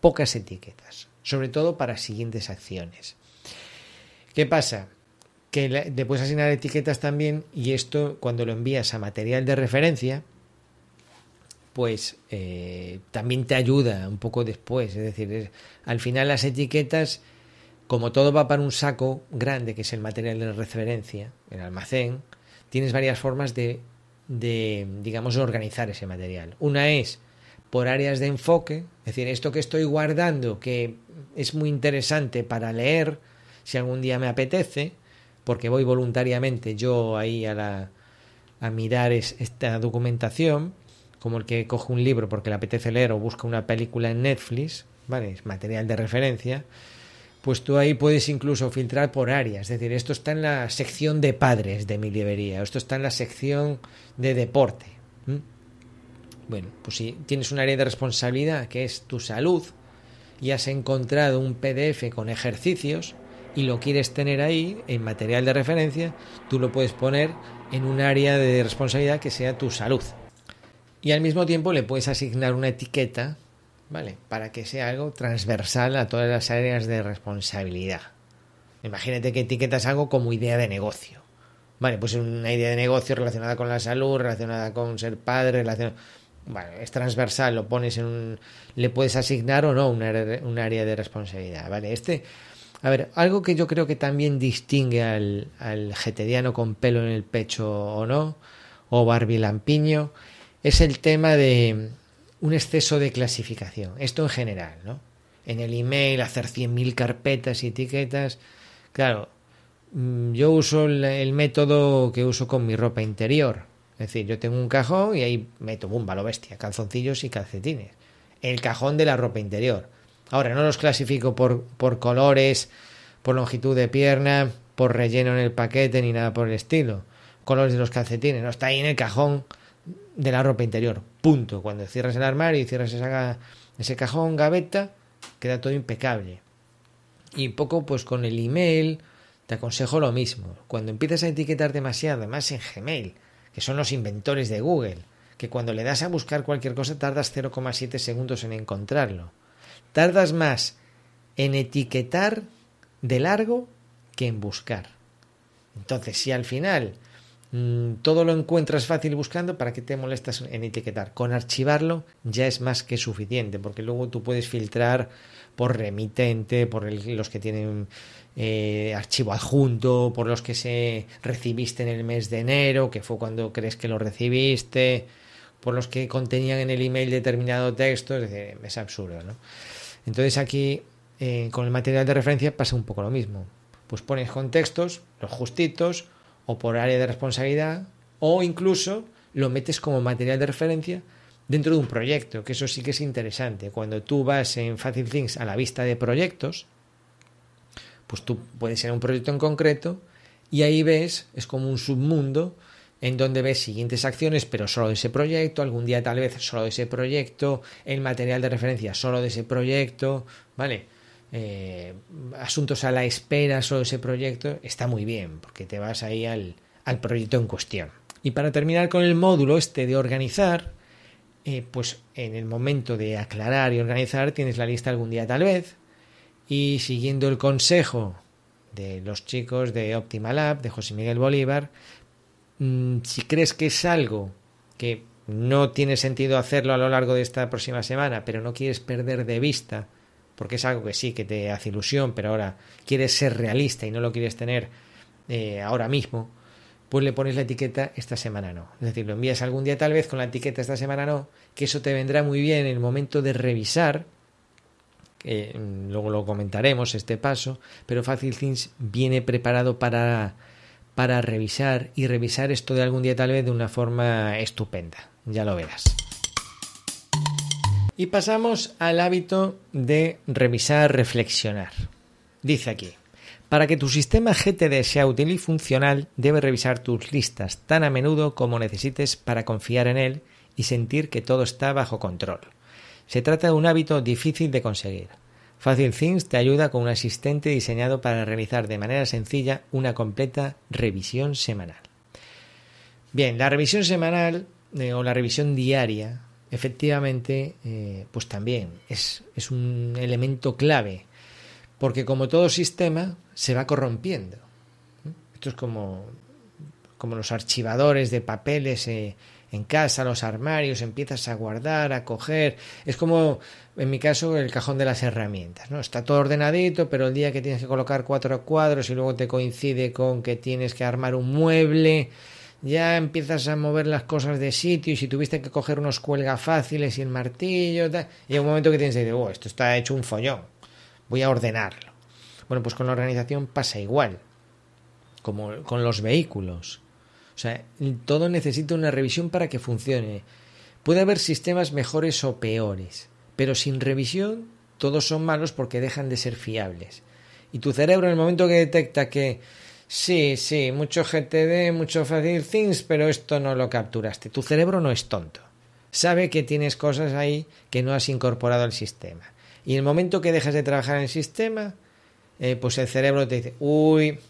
pocas etiquetas, sobre todo para siguientes acciones. ¿Qué pasa? Que le puedes asignar etiquetas también y esto cuando lo envías a material de referencia, pues eh, también te ayuda un poco después. Es decir, al final las etiquetas, como todo va para un saco grande, que es el material de referencia, el almacén, tienes varias formas de de, digamos, organizar ese material. Una es por áreas de enfoque, es decir, esto que estoy guardando, que es muy interesante para leer, si algún día me apetece, porque voy voluntariamente yo ahí a, la, a mirar esta documentación, como el que coge un libro porque le apetece leer o busca una película en Netflix, ¿vale? Es material de referencia, pues tú ahí puedes incluso filtrar por áreas. Es decir, esto está en la sección de padres de mi librería, esto está en la sección de deporte. Bueno, pues si tienes un área de responsabilidad que es tu salud y has encontrado un PDF con ejercicios y lo quieres tener ahí en material de referencia, tú lo puedes poner en un área de responsabilidad que sea tu salud. Y al mismo tiempo le puedes asignar una etiqueta, ¿vale? Para que sea algo transversal a todas las áreas de responsabilidad. Imagínate que etiquetas algo como idea de negocio. Vale, pues una idea de negocio relacionada con la salud, relacionada con ser padre, relacionada vale, es transversal, lo pones en un, le puedes asignar o no un área, de responsabilidad, ¿vale? Este, a ver, algo que yo creo que también distingue al, al con pelo en el pecho o no, o Barbie Lampiño, es el tema de un exceso de clasificación. Esto en general, ¿no? En el email hacer 100.000 carpetas y etiquetas. Claro, mm, yo uso el método que uso con mi ropa interior. Es decir, yo tengo un cajón y ahí meto, bumba, lo bestia, calzoncillos y calcetines. El cajón de la ropa interior. Ahora, no los clasifico por, por colores, por longitud de pierna, por relleno en el paquete ni nada por el estilo. Colores de los calcetines, no está ahí en el cajón de la ropa interior. Punto. Cuando cierras el armario y cierras ese cajón, gaveta, queda todo impecable. Y poco, pues con el email, te aconsejo lo mismo. Cuando empiezas a etiquetar demasiado, además en Gmail, que son los inventores de Google, que cuando le das a buscar cualquier cosa tardas 0,7 segundos en encontrarlo. Tardas más en etiquetar de largo que en buscar. Entonces, si al final mm, todo lo encuentras fácil buscando, ¿para qué te molestas en etiquetar? Con archivarlo ya es más que suficiente, porque luego tú puedes filtrar por remitente, por los que tienen eh, archivo adjunto, por los que se recibiste en el mes de enero, que fue cuando crees que lo recibiste, por los que contenían en el email determinado texto, es decir, es absurdo, ¿no? Entonces aquí eh, con el material de referencia pasa un poco lo mismo. Pues pones contextos, los justitos, o por área de responsabilidad, o incluso lo metes como material de referencia dentro de un proyecto, que eso sí que es interesante. Cuando tú vas en Facile Things a la vista de proyectos, pues tú puedes ir a un proyecto en concreto y ahí ves, es como un submundo en donde ves siguientes acciones, pero solo de ese proyecto, algún día tal vez solo de ese proyecto, el material de referencia solo de ese proyecto, ¿vale? Eh, asuntos a la espera solo de ese proyecto, está muy bien, porque te vas ahí al, proyecto en cuestión. Y para terminar con el módulo este de organizar, eh, pues en el momento de aclarar y organizar tienes la lista algún día tal vez, y siguiendo el consejo de los chicos de Optimal de José Miguel Bolívar, mm, si crees que es algo que no tiene sentido hacerlo a lo largo de esta próxima semana, pero no quieres perder de vista, porque es algo que sí, que te hace ilusión, pero ahora quieres ser realista y no lo quieres tener eh, ahora mismo, pues le pones la etiqueta esta semana no. Es decir, lo envías algún día tal vez con la etiqueta esta semana no, que eso te vendrá muy bien en el momento de revisar mm, luego lo comentaremos este paso, pero Facile Things viene preparado para, para revisar y revisar esto de algún día tal vez de una forma estupenda, ya lo verás. Y pasamos al hábito de revisar, reflexionar. Dice aquí, para que tu sistema GTD sea útil y funcional, debes revisar tus listas tan a menudo como necesites para confiar en él y sentir que todo está bajo control. Se trata de un hábito difícil de conseguir. Facile Things te ayuda con un asistente diseñado para realizar de manera sencilla una completa revisión semanal. Bien, la revisión semanal eh, o la revisión diaria, efectivamente, eh, pues también es, es, un elemento clave, porque como todo sistema se va corrompiendo. Esto es como, como los archivadores de papeles eh, en casa, los armarios, empiezas a guardar, a coger. Es como, en mi caso, el cajón de las herramientas, ¿no? Está todo ordenadito, pero el día que tienes que colocar cuatro cuadros y luego te coincide con que tienes que armar un mueble, ya empiezas a mover las cosas de sitio y si tuviste que coger unos cuelga fáciles y el martillo, y hay un momento que tienes que decir, oh, esto está hecho un follón, voy a ordenarlo. Bueno, pues con la organización pasa igual, como con los vehículos. O sea, todo necesita una revisión para que funcione. Puede haber sistemas mejores o peores, pero sin revisión todos son malos porque dejan de ser fiables. Y tu cerebro en el momento que detecta que Sí, sí, mucho GTD, mucho Facil Things, pero esto no lo capturaste. Tu cerebro no es tonto. Sabe que tienes cosas ahí que no has incorporado al sistema. Y el momento que dejas de trabajar en el sistema, eh, pues el cerebro te dice, uy,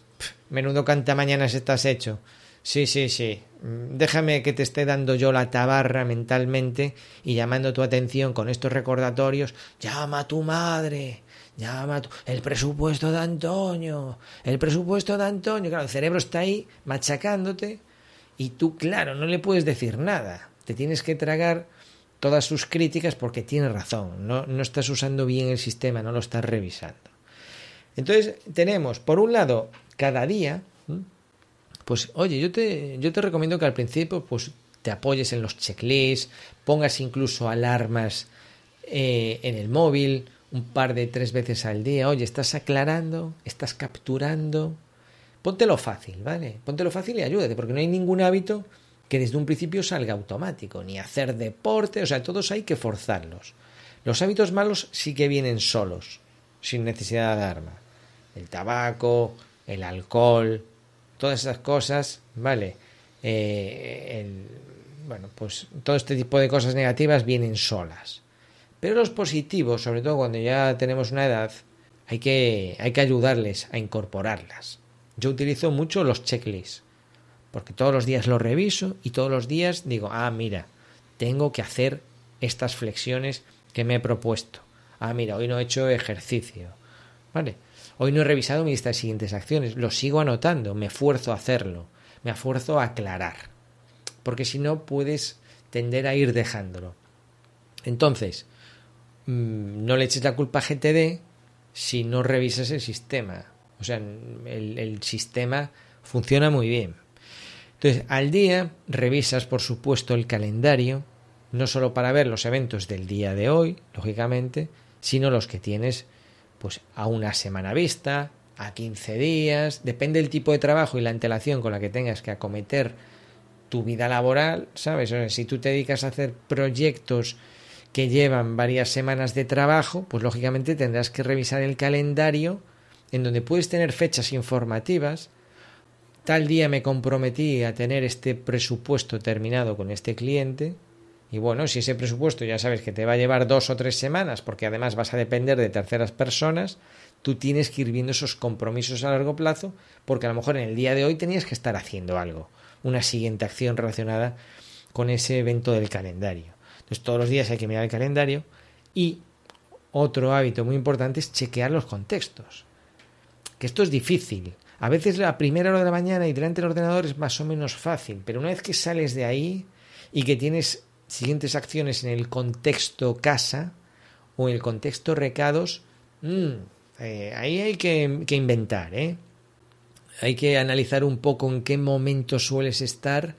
menudo canta mañanas estás hecho. Sí, sí, sí. Mm, déjame que te esté dando yo la tabarra mentalmente y llamando tu atención con estos recordatorios. Llama a tu madre, Llama el presupuesto de Antonio, el presupuesto de Antonio. Claro, el cerebro está ahí machacándote y tú, claro, no le puedes decir nada. Te tienes que tragar todas sus críticas porque tiene razón. No, no estás usando bien el sistema, no lo estás revisando. Entonces, tenemos, por un lado, cada día, pues, oye, yo te, yo te recomiendo que al principio, pues, te apoyes en los checklists, pongas incluso alarmas eh, en el móvil un par de tres veces al día. Oye, estás aclarando, estás capturando. Póntelo fácil, ¿vale? Póntelo fácil y ayúdate, porque no hay ningún hábito que desde un principio salga automático, ni hacer deporte, o sea, todos hay que forzarlos. Los hábitos malos sí que vienen solos, sin necesidad de arma. El tabaco, el alcohol, todas esas cosas, ¿vale? Eh, bueno, pues todo este tipo de cosas negativas vienen solas. Pero los positivos, sobre todo cuando ya tenemos una edad, hay que, hay que ayudarles a incorporarlas. Yo utilizo mucho los checklists, porque todos los días los reviso y todos los días digo, ah, mira, tengo que hacer estas flexiones que me he propuesto. Ah, mira, hoy no he hecho ejercicio. ¿Vale? Hoy no he revisado mis siguientes acciones. Lo sigo anotando, me esfuerzo a hacerlo, me esfuerzo a aclarar. Porque si no, puedes tender a ir dejándolo. Entonces, Mm, no le eches la culpa a GTD si no revisas el sistema. O sea, el, sistema funciona muy bien. Entonces, al día revisas, por supuesto, el calendario, no solo para ver los eventos del día de hoy, lógicamente, sino los que tienes pues a una semana vista, a 15 días, depende del tipo de trabajo y la antelación con la que tengas que acometer tu vida laboral, ¿sabes? Si tú te dedicas a hacer proyectos que llevan varias semanas de trabajo, pues lógicamente tendrás que revisar el calendario en donde puedes tener fechas informativas. Tal día me comprometí a tener este presupuesto terminado con este cliente. Y bueno, si ese presupuesto ya sabes que te va a llevar dos o tres semanas, porque además vas a depender de terceras personas, tú tienes que ir viendo esos compromisos a largo plazo, porque a lo mejor en el día de hoy tenías que estar haciendo algo, una siguiente acción relacionada con ese evento del calendario. Entonces todos los días hay que mirar el calendario y otro hábito muy importante es chequear los contextos. Que esto es difícil. A veces la primera hora de la mañana y delante del ordenador es más o menos fácil, pero una vez que sales de ahí y que tienes siguientes acciones en el contexto casa o en el contexto recados, mm, eh, ahí hay que, que inventar, ¿eh? Hay que analizar un poco en qué momento sueles estar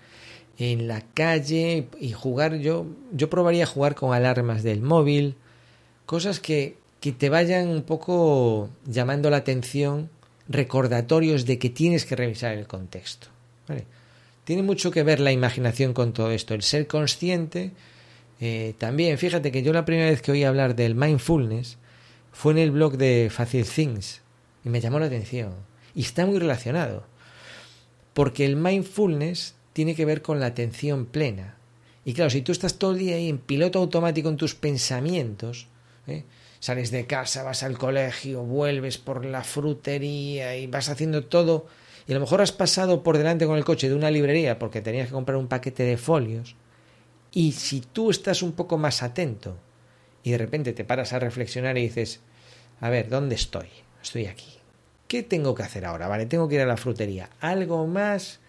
en la calle y jugar yo yo probaría jugar con alarmas del móvil cosas que, que te vayan un poco llamando la atención recordatorios de que tienes que revisar el contexto tiene mucho que ver la imaginación con todo esto el ser consciente eh, también fíjate que yo la primera vez que oí hablar del mindfulness fue en el blog de Facil Things y me llamó la atención y está muy relacionado porque el mindfulness tiene que ver con la atención plena. Y claro, si tú estás todo el día ahí en piloto automático en tus pensamientos, ¿eh? sales de casa, vas al colegio, vuelves por la frutería y vas haciendo todo, y a lo mejor has pasado por delante con el coche de una librería porque tenías que comprar un paquete de folios, y si tú estás un poco más atento y de repente te paras a reflexionar y dices, a ver, ¿dónde estoy? Estoy aquí. ¿Qué tengo que hacer ahora? Vale, tengo que ir a la frutería. ¿Algo más?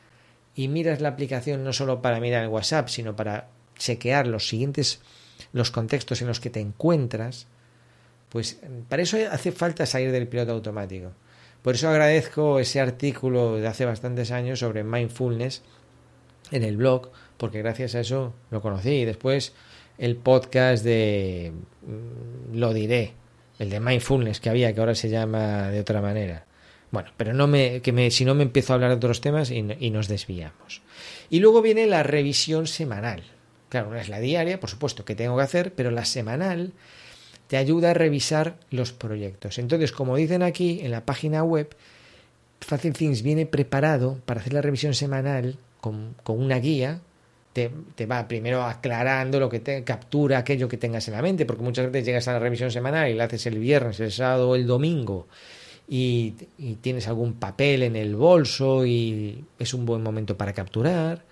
Y miras la aplicación no solo para mirar el WhatsApp, sino para chequear los siguientes los contextos en los que te encuentras, pues para eso hace falta salir del piloto automático. Por eso agradezco ese artículo de hace bastantes años sobre mindfulness en el blog, porque gracias a eso lo conocí. Y después el podcast de, mm, lo diré, el de mindfulness que había, que ahora se llama de otra manera. Bueno, pero no me, que me, si no me empiezo a hablar de otros temas y, y nos desviamos. Y luego viene la revisión semanal. Claro, una es la diaria, por supuesto, que tengo que hacer, pero la semanal te ayuda a revisar los proyectos. Entonces, como dicen aquí en la página web, Facil Things viene preparado para hacer la revisión semanal con, con una guía. Te, te, va primero aclarando lo que te captura aquello que tengas en la mente, porque muchas veces llegas a la revisión semanal y la haces el viernes, el sábado o el domingo y, tienes algún papel en el bolso y es un buen momento para capturar,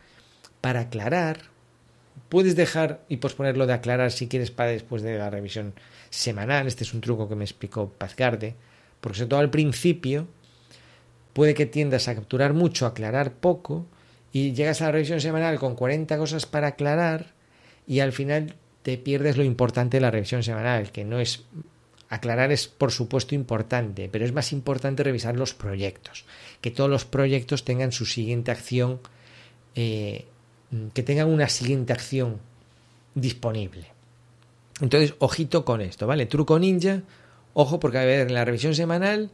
para aclarar, Puedes dejar y posponerlo de aclarar si quieres para después de la revisión semanal. Este es un truco que me explicó Pazgarde, porque sobre todo al principio puede que tiendas a capturar mucho, aclarar poco, y llegas a la revisión semanal con 40 cosas para aclarar y al final te pierdes lo importante de la revisión semanal, que no es aclarar es por supuesto importante, pero es más importante revisar los proyectos, que todos los proyectos tengan su siguiente acción eh, Mm, que tengan una siguiente acción disponible. Entonces, ojito con esto, ¿vale? Truco ninja, ojo porque a ver, en la revisión semanal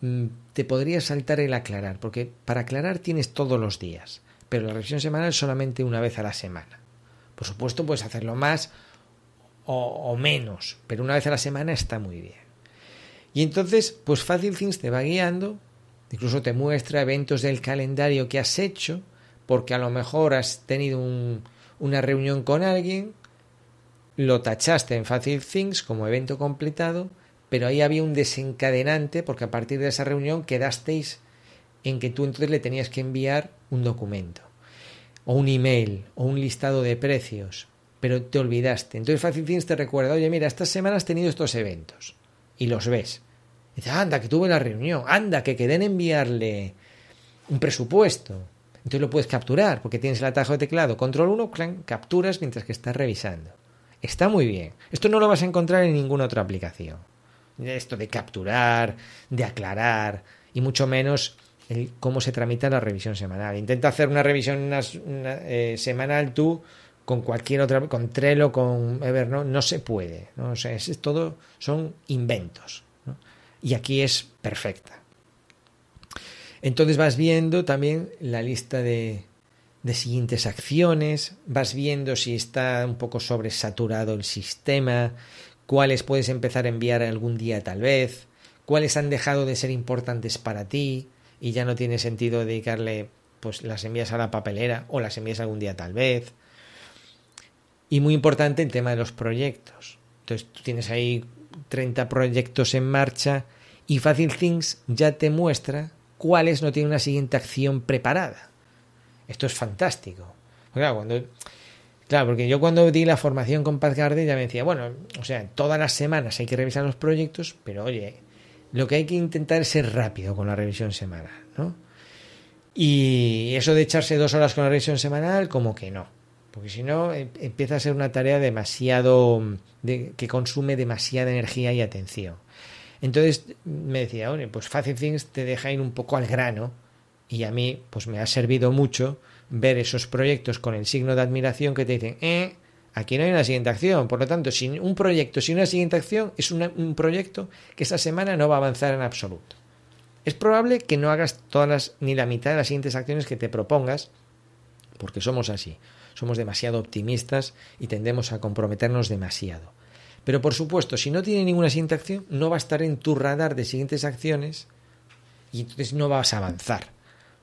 mm, te podría saltar el aclarar, porque para aclarar tienes todos los días, pero la revisión semanal solamente una vez a la semana. Por supuesto, puedes hacerlo más o, menos, pero una vez a la semana está muy bien. Y entonces, pues Fácil Things te va guiando, incluso te muestra eventos del calendario que has hecho, porque a lo mejor has tenido un, una reunión con alguien, lo tachaste en Facil Things como evento completado, pero ahí había un desencadenante porque a partir de esa reunión quedasteis en que tú entonces le tenías que enviar un documento o un email o un listado de precios, pero te olvidaste. Entonces Facil Things te recuerda, oye, mira, esta semana has tenido estos eventos y los ves. Y dices, anda, que tuve la reunión, anda, que quedé en enviarle un presupuesto. Entonces lo puedes capturar porque tienes el atajo de teclado control 1, capturas mientras que estás revisando. Está muy bien. Esto no lo vas a encontrar en ninguna otra aplicación. Esto de capturar, de aclarar y mucho menos el cómo se tramita la revisión semanal. Intenta hacer una revisión eh, semanal tú con cualquier otra, con Trello, con Evernote, no se puede. ¿no? O sea, es, todo son inventos. Y aquí es perfecta. Entonces vas viendo también la lista de, de siguientes acciones, vas viendo si está un poco sobresaturado el sistema, cuáles puedes empezar a enviar algún día tal vez, cuáles han dejado de ser importantes para ti y ya no tiene sentido dedicarle, pues las envías a la papelera o las envías algún día tal vez. Y muy importante el tema de los proyectos. Entonces tú tienes ahí 30 proyectos en marcha y Facil Things ya te muestra cuáles no tienen una siguiente acción preparada. Esto es fantástico. Claro, cuando, claro, porque yo cuando di la formación con Paz Garde ya me decía, bueno, o sea, todas las semanas hay que revisar los proyectos, pero oye, lo que hay que intentar es ser rápido con la revisión semanal, ¿no? Y eso de echarse dos horas con la revisión semanal, como que no. Porque si no, em, empieza a ser una tarea demasiado. De, que consume demasiada energía y atención. Entonces me decía, oye, pues Facil Things te deja ir un poco al grano y a mí pues me ha servido mucho ver esos proyectos con el signo de admiración que te dicen, eh, aquí no hay una siguiente acción. Por lo tanto, sin un proyecto sin una siguiente acción es un proyecto que esta semana no va a avanzar en absoluto. Es probable que no hagas todas las, ni la mitad de las siguientes acciones que te propongas, porque somos así. Somos demasiado optimistas y tendemos a comprometernos demasiado. Pero por supuesto, si no tiene ninguna siguiente acción, no va a estar en tu radar de siguientes acciones y entonces no vas a avanzar.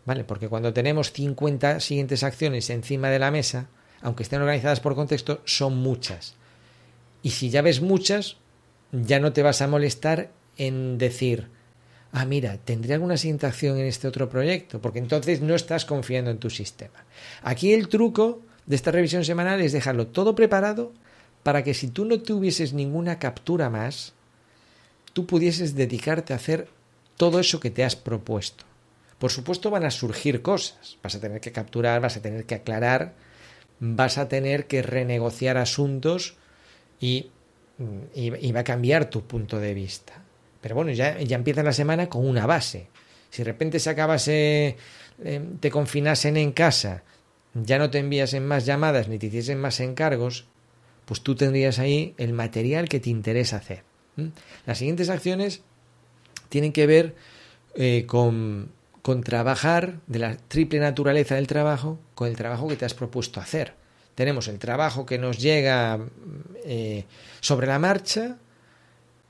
¿Vale? Porque cuando tenemos 50 siguientes acciones encima de la mesa, aunque estén organizadas por contexto, son muchas. Y si ya ves muchas, ya no te vas a molestar en decir, ah, mira, tendré alguna siguiente acción en este otro proyecto, porque entonces no estás confiando en tu sistema. Aquí el truco de esta revisión semanal es dejarlo todo preparado para que si tú no tuvieses ninguna captura más, tú pudieses dedicarte a hacer todo eso que te has propuesto. Por supuesto van a surgir cosas, vas a tener que capturar, vas a tener que aclarar, vas a tener que renegociar asuntos y, y, va a cambiar tu punto de vista. Pero bueno, ya, ya empieza la semana con una base. Si de repente se acabase, eh, te confinasen en casa, ya no te enviasen más llamadas ni te hiciesen más encargos, pues tú tendrías ahí el material que te interesa hacer. Las siguientes acciones tienen que ver eh, con, con trabajar de la triple naturaleza del trabajo con el trabajo que te has propuesto hacer. Tenemos el trabajo que nos llega eh, sobre la marcha,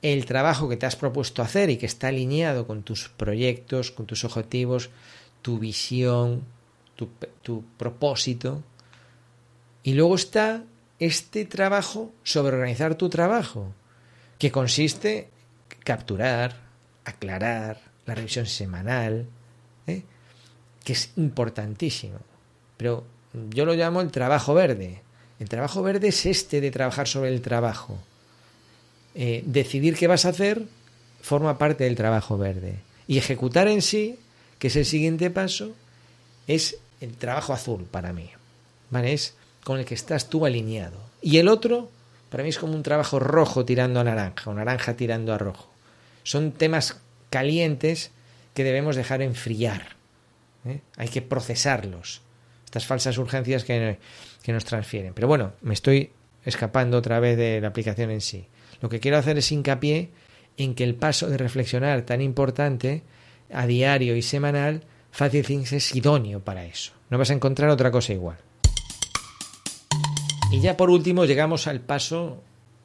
el trabajo que te has propuesto hacer y que está alineado con tus proyectos, con tus objetivos, tu visión, tu, propósito. Y luego está este trabajo sobre organizar tu trabajo, que consiste en capturar, aclarar, la revisión semanal, ¿eh? que es importantísimo. Pero yo lo llamo el trabajo verde. El trabajo verde es este de trabajar sobre el trabajo. Eh, decidir qué vas a hacer forma parte del trabajo verde. Y ejecutar en sí, que es el siguiente paso, es el trabajo azul para mí. ¿Vale? Es con el que estás tú alineado. Y el otro, para mí es como un trabajo rojo tirando a naranja, o naranja tirando a rojo. Son temas calientes que debemos dejar enfriar. ¿eh? Hay que procesarlos. Estas falsas urgencias que, que nos transfieren. Pero bueno, me estoy escapando otra vez de la aplicación en sí. Lo que quiero hacer es hincapié en que el paso de reflexionar tan importante a diario y semanal, Fácil Things es idóneo para eso. No vas a encontrar otra cosa igual. Y ya por último llegamos al paso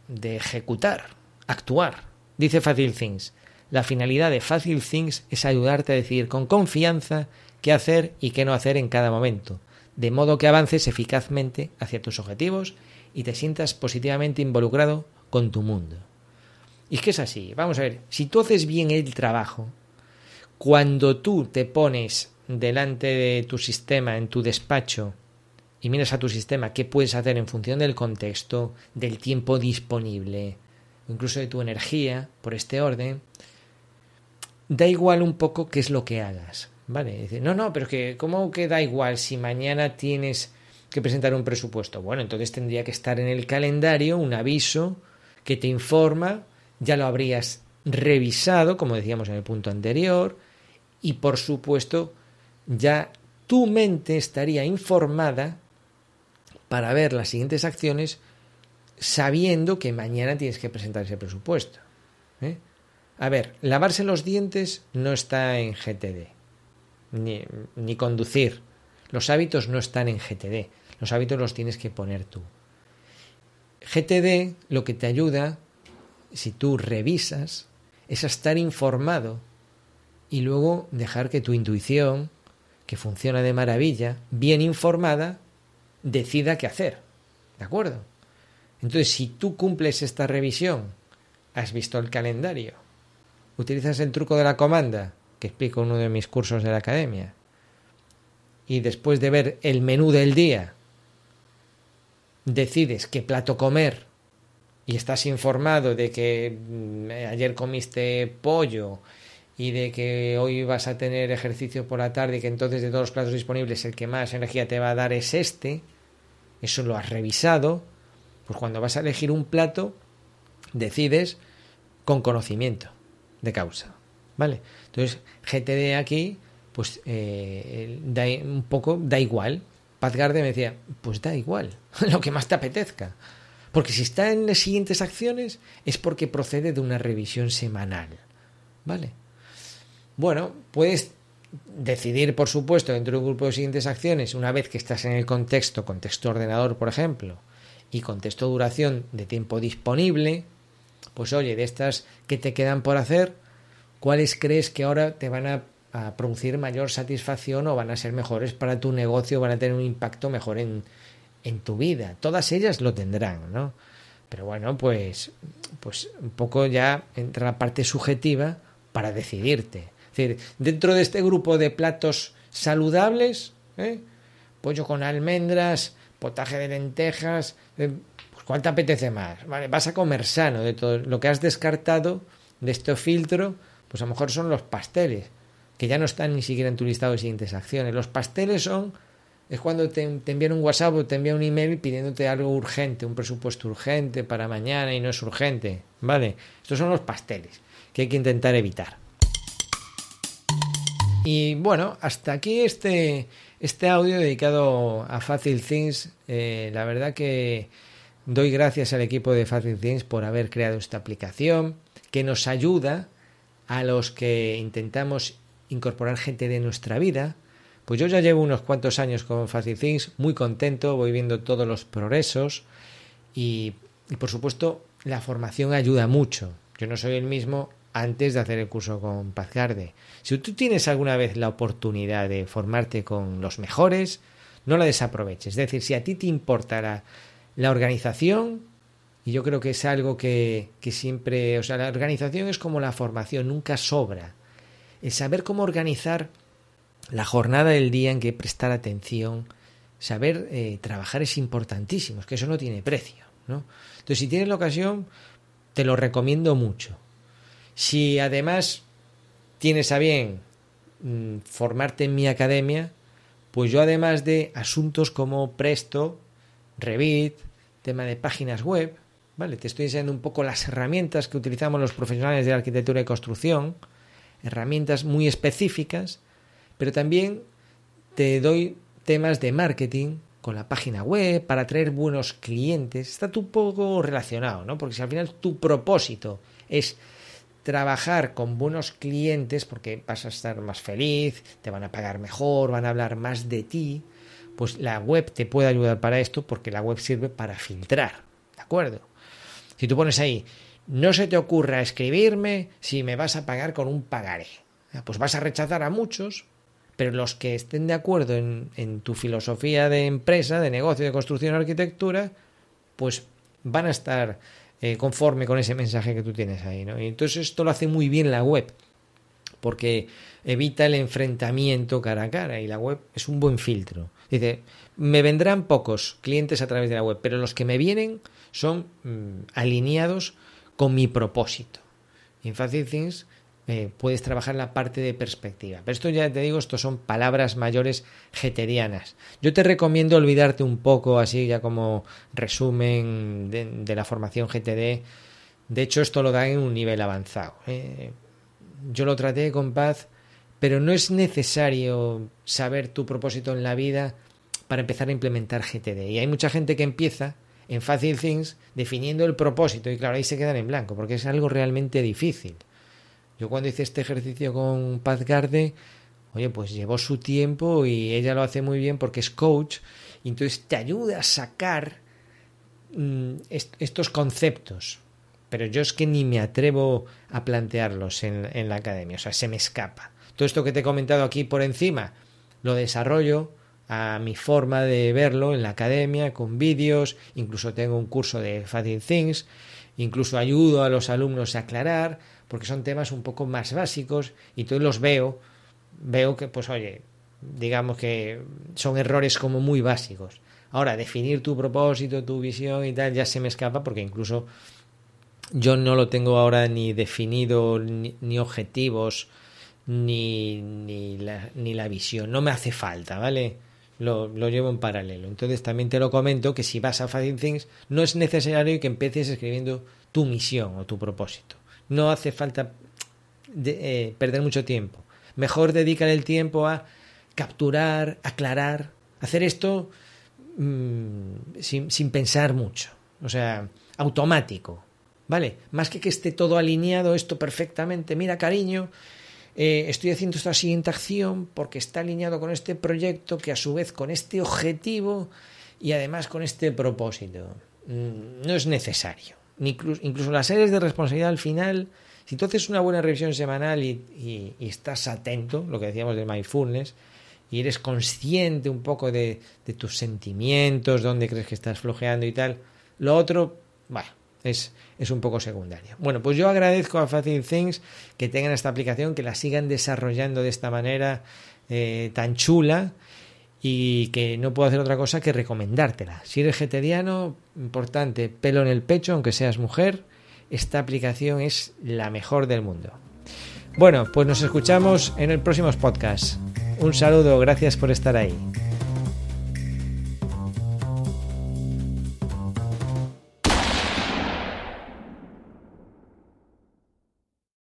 de ejecutar, actuar. Dice Fácil Things, la finalidad de Fácil Things es ayudarte a decidir con confianza qué hacer y qué no hacer en cada momento, de modo que avances eficazmente hacia tus objetivos y te sientas positivamente involucrado con tu mundo. Y es que es así, vamos a ver, si tú haces bien el trabajo, cuando tú te pones delante de tu sistema, en tu despacho, y miras a tu sistema qué puedes hacer en función del contexto, del tiempo disponible, incluso de tu energía, por este orden, da igual un poco qué es lo que hagas. ¿Vale? Dice, no, no, pero que, ¿cómo que da igual si mañana tienes que presentar un presupuesto? Bueno, entonces tendría que estar en el calendario un aviso que te informa, ya lo habrías revisado, como decíamos en el punto anterior, y por supuesto, ya tu mente estaría informada para ver las siguientes acciones sabiendo que mañana tienes que presentar ese presupuesto. ¿eh? A ver, lavarse los dientes no está en GTD, ni, ni conducir. Los hábitos no están en GTD, los hábitos los tienes que poner tú. GTD lo que te ayuda, si tú revisas, es a estar informado y luego dejar que tu intuición, que funciona de maravilla, bien informada, decida qué hacer. ¿De acuerdo? Entonces, si tú cumples esta revisión, has visto el calendario, utilizas el truco de la comanda, que explico en uno de mis cursos de la academia, y después de ver el menú del día, decides qué plato comer y estás informado de que mm, ayer comiste pollo y de que hoy vas a tener ejercicio por la tarde y que entonces de todos los platos disponibles el que más energía te va a dar es este, eso lo has revisado, pues cuando vas a elegir un plato decides con conocimiento de causa. ¿Vale? Entonces, GTD aquí, pues eh, da, un poco da igual. Paz Garde me decía, pues da igual, lo que más te apetezca. Porque si está en las siguientes acciones es porque procede de una revisión semanal. ¿Vale? Bueno, puedes decidir, por supuesto, dentro de un grupo de siguientes acciones, una vez que estás en el contexto, contexto ordenador, por ejemplo, y contexto duración de tiempo disponible, pues oye, de estas que te quedan por hacer, ¿cuáles crees que ahora te van a, producir mayor satisfacción o van a ser mejores para tu negocio, van a tener un impacto mejor en, en tu vida? Todas ellas lo tendrán, ¿no? Pero bueno, pues, pues un poco ya entra la parte subjetiva para decidirte. Decir, dentro de este grupo de platos saludables, ¿eh? pollo con almendras, potaje de lentejas, eh, pues ¿cuál te apetece más? Vale, vas a comer sano de todo lo que has descartado de este filtro, pues a lo mejor son los pasteles, que ya no están ni siquiera en tu listado de siguientes acciones. Los pasteles son es cuando te, te, envían un WhatsApp o te envían un email pidiéndote algo urgente, un presupuesto urgente para mañana y no es urgente, ¿vale? Estos son los pasteles que hay que intentar evitar. Y bueno, hasta aquí este, este audio dedicado a Facile Things. Eh, la verdad que doy gracias al equipo de Facile Things por haber creado esta aplicación que nos ayuda a los que intentamos incorporar gente de nuestra vida. Pues yo ya llevo unos cuantos años con Facile Things, muy contento, voy viendo todos los progresos y por supuesto la formación ayuda mucho. Yo no soy el mismo antes de hacer el curso con Pazgarde. Si tú tienes alguna vez la oportunidad de formarte con los mejores, no la desaproveches. Es decir, si a ti te importa la, organización, y yo creo que es algo que, que, siempre, o sea, la organización es como la formación, nunca sobra. El saber cómo organizar la jornada del día en que prestar atención, saber eh, trabajar es importantísimo, es que eso no tiene precio. ¿no? Entonces, si tienes la ocasión, te lo recomiendo mucho. Si además tienes a bien mm, formarte en mi academia, pues yo además de asuntos como Presto, Revit, tema de páginas web, ¿vale? Te estoy enseñando un poco las herramientas que utilizamos los profesionales de arquitectura y construcción, herramientas muy específicas, pero también te doy temas de marketing con la página web para atraer buenos clientes. Está un poco relacionado, ¿no? Porque si al final tu propósito es trabajar con buenos clientes porque vas a estar más feliz, te van a pagar mejor, van a hablar más de ti, pues la web te puede ayudar para esto porque la web sirve para filtrar, ¿de acuerdo? Si tú pones ahí, no se te ocurra escribirme si me vas a pagar con un pagaré, pues vas a rechazar a muchos, pero los que estén de acuerdo en, en tu filosofía de empresa, de negocio, de construcción, arquitectura, pues van a estar eh, conforme con ese mensaje que tú tienes ahí. ¿no? Y entonces esto lo hace muy bien la web, porque evita el enfrentamiento cara a cara y la web es un buen filtro. Dice, me vendrán pocos clientes a través de la web, pero los que me vienen son mm, alineados con mi propósito. Facile Things eh, puedes trabajar la parte de perspectiva. Pero esto ya te digo, esto son palabras mayores geterianas. Yo te recomiendo olvidarte un poco, así ya como resumen de, la formación GTD. De hecho, esto lo da en un nivel avanzado. ¿eh? Yo lo traté con paz, pero no es necesario saber tu propósito en la vida para empezar a implementar GTD. Y hay mucha gente que empieza en Facile Things definiendo el propósito y claro, ahí se quedan en blanco, porque es algo realmente difícil. Yo cuando hice este ejercicio con Paz Garde, oye, pues llevó su tiempo y ella lo hace muy bien porque es coach y entonces te ayuda a sacar mm, estos conceptos. Pero yo es que ni me atrevo a plantearlos en, la academia, o sea, se me escapa. Todo esto que te he comentado aquí por encima, lo desarrollo a mi forma de verlo en la academia, con vídeos, incluso tengo un curso de Fading Things, incluso ayudo a los alumnos a aclarar, porque son temas un poco más básicos y entonces los veo, veo que, pues oye, digamos que son errores como muy básicos. Ahora, definir tu propósito, tu visión y tal, ya se me escapa porque incluso yo no lo tengo ahora ni definido, ni, objetivos, ni, ni, la, visión. No me hace falta, ¿vale? Lo, lo, llevo en paralelo. Entonces también te lo comento que si vas a Finding Things no es necesario que empieces escribiendo tu misión o tu propósito. No hace falta eh, perder mucho tiempo. Mejor dedicar el tiempo a capturar, aclarar, hacer esto mm, sin, pensar mucho. O sea, automático. ¿Vale? Más que que esté todo alineado, esto perfectamente. Mira, cariño, eh, estoy haciendo esta siguiente acción porque está alineado con este proyecto que a su vez con este objetivo y además con este propósito. Mm, no es necesario incluso, las áreas de responsabilidad al final, si tú haces una buena revisión semanal y, estás atento, lo que decíamos de mindfulness, y eres consciente un poco de, tus sentimientos, dónde crees que estás flojeando y tal, lo otro, bueno, es, es un poco secundario. Bueno, pues yo agradezco a Facile Things que tengan esta aplicación, que la sigan desarrollando de esta manera eh, tan chula y que no puedo hacer otra cosa que recomendártela. Si eres vegetariano, importante, pelo en el pecho, aunque seas mujer, esta aplicación es la mejor del mundo. Bueno, pues nos escuchamos en el próximo podcast. Un saludo, gracias por estar ahí.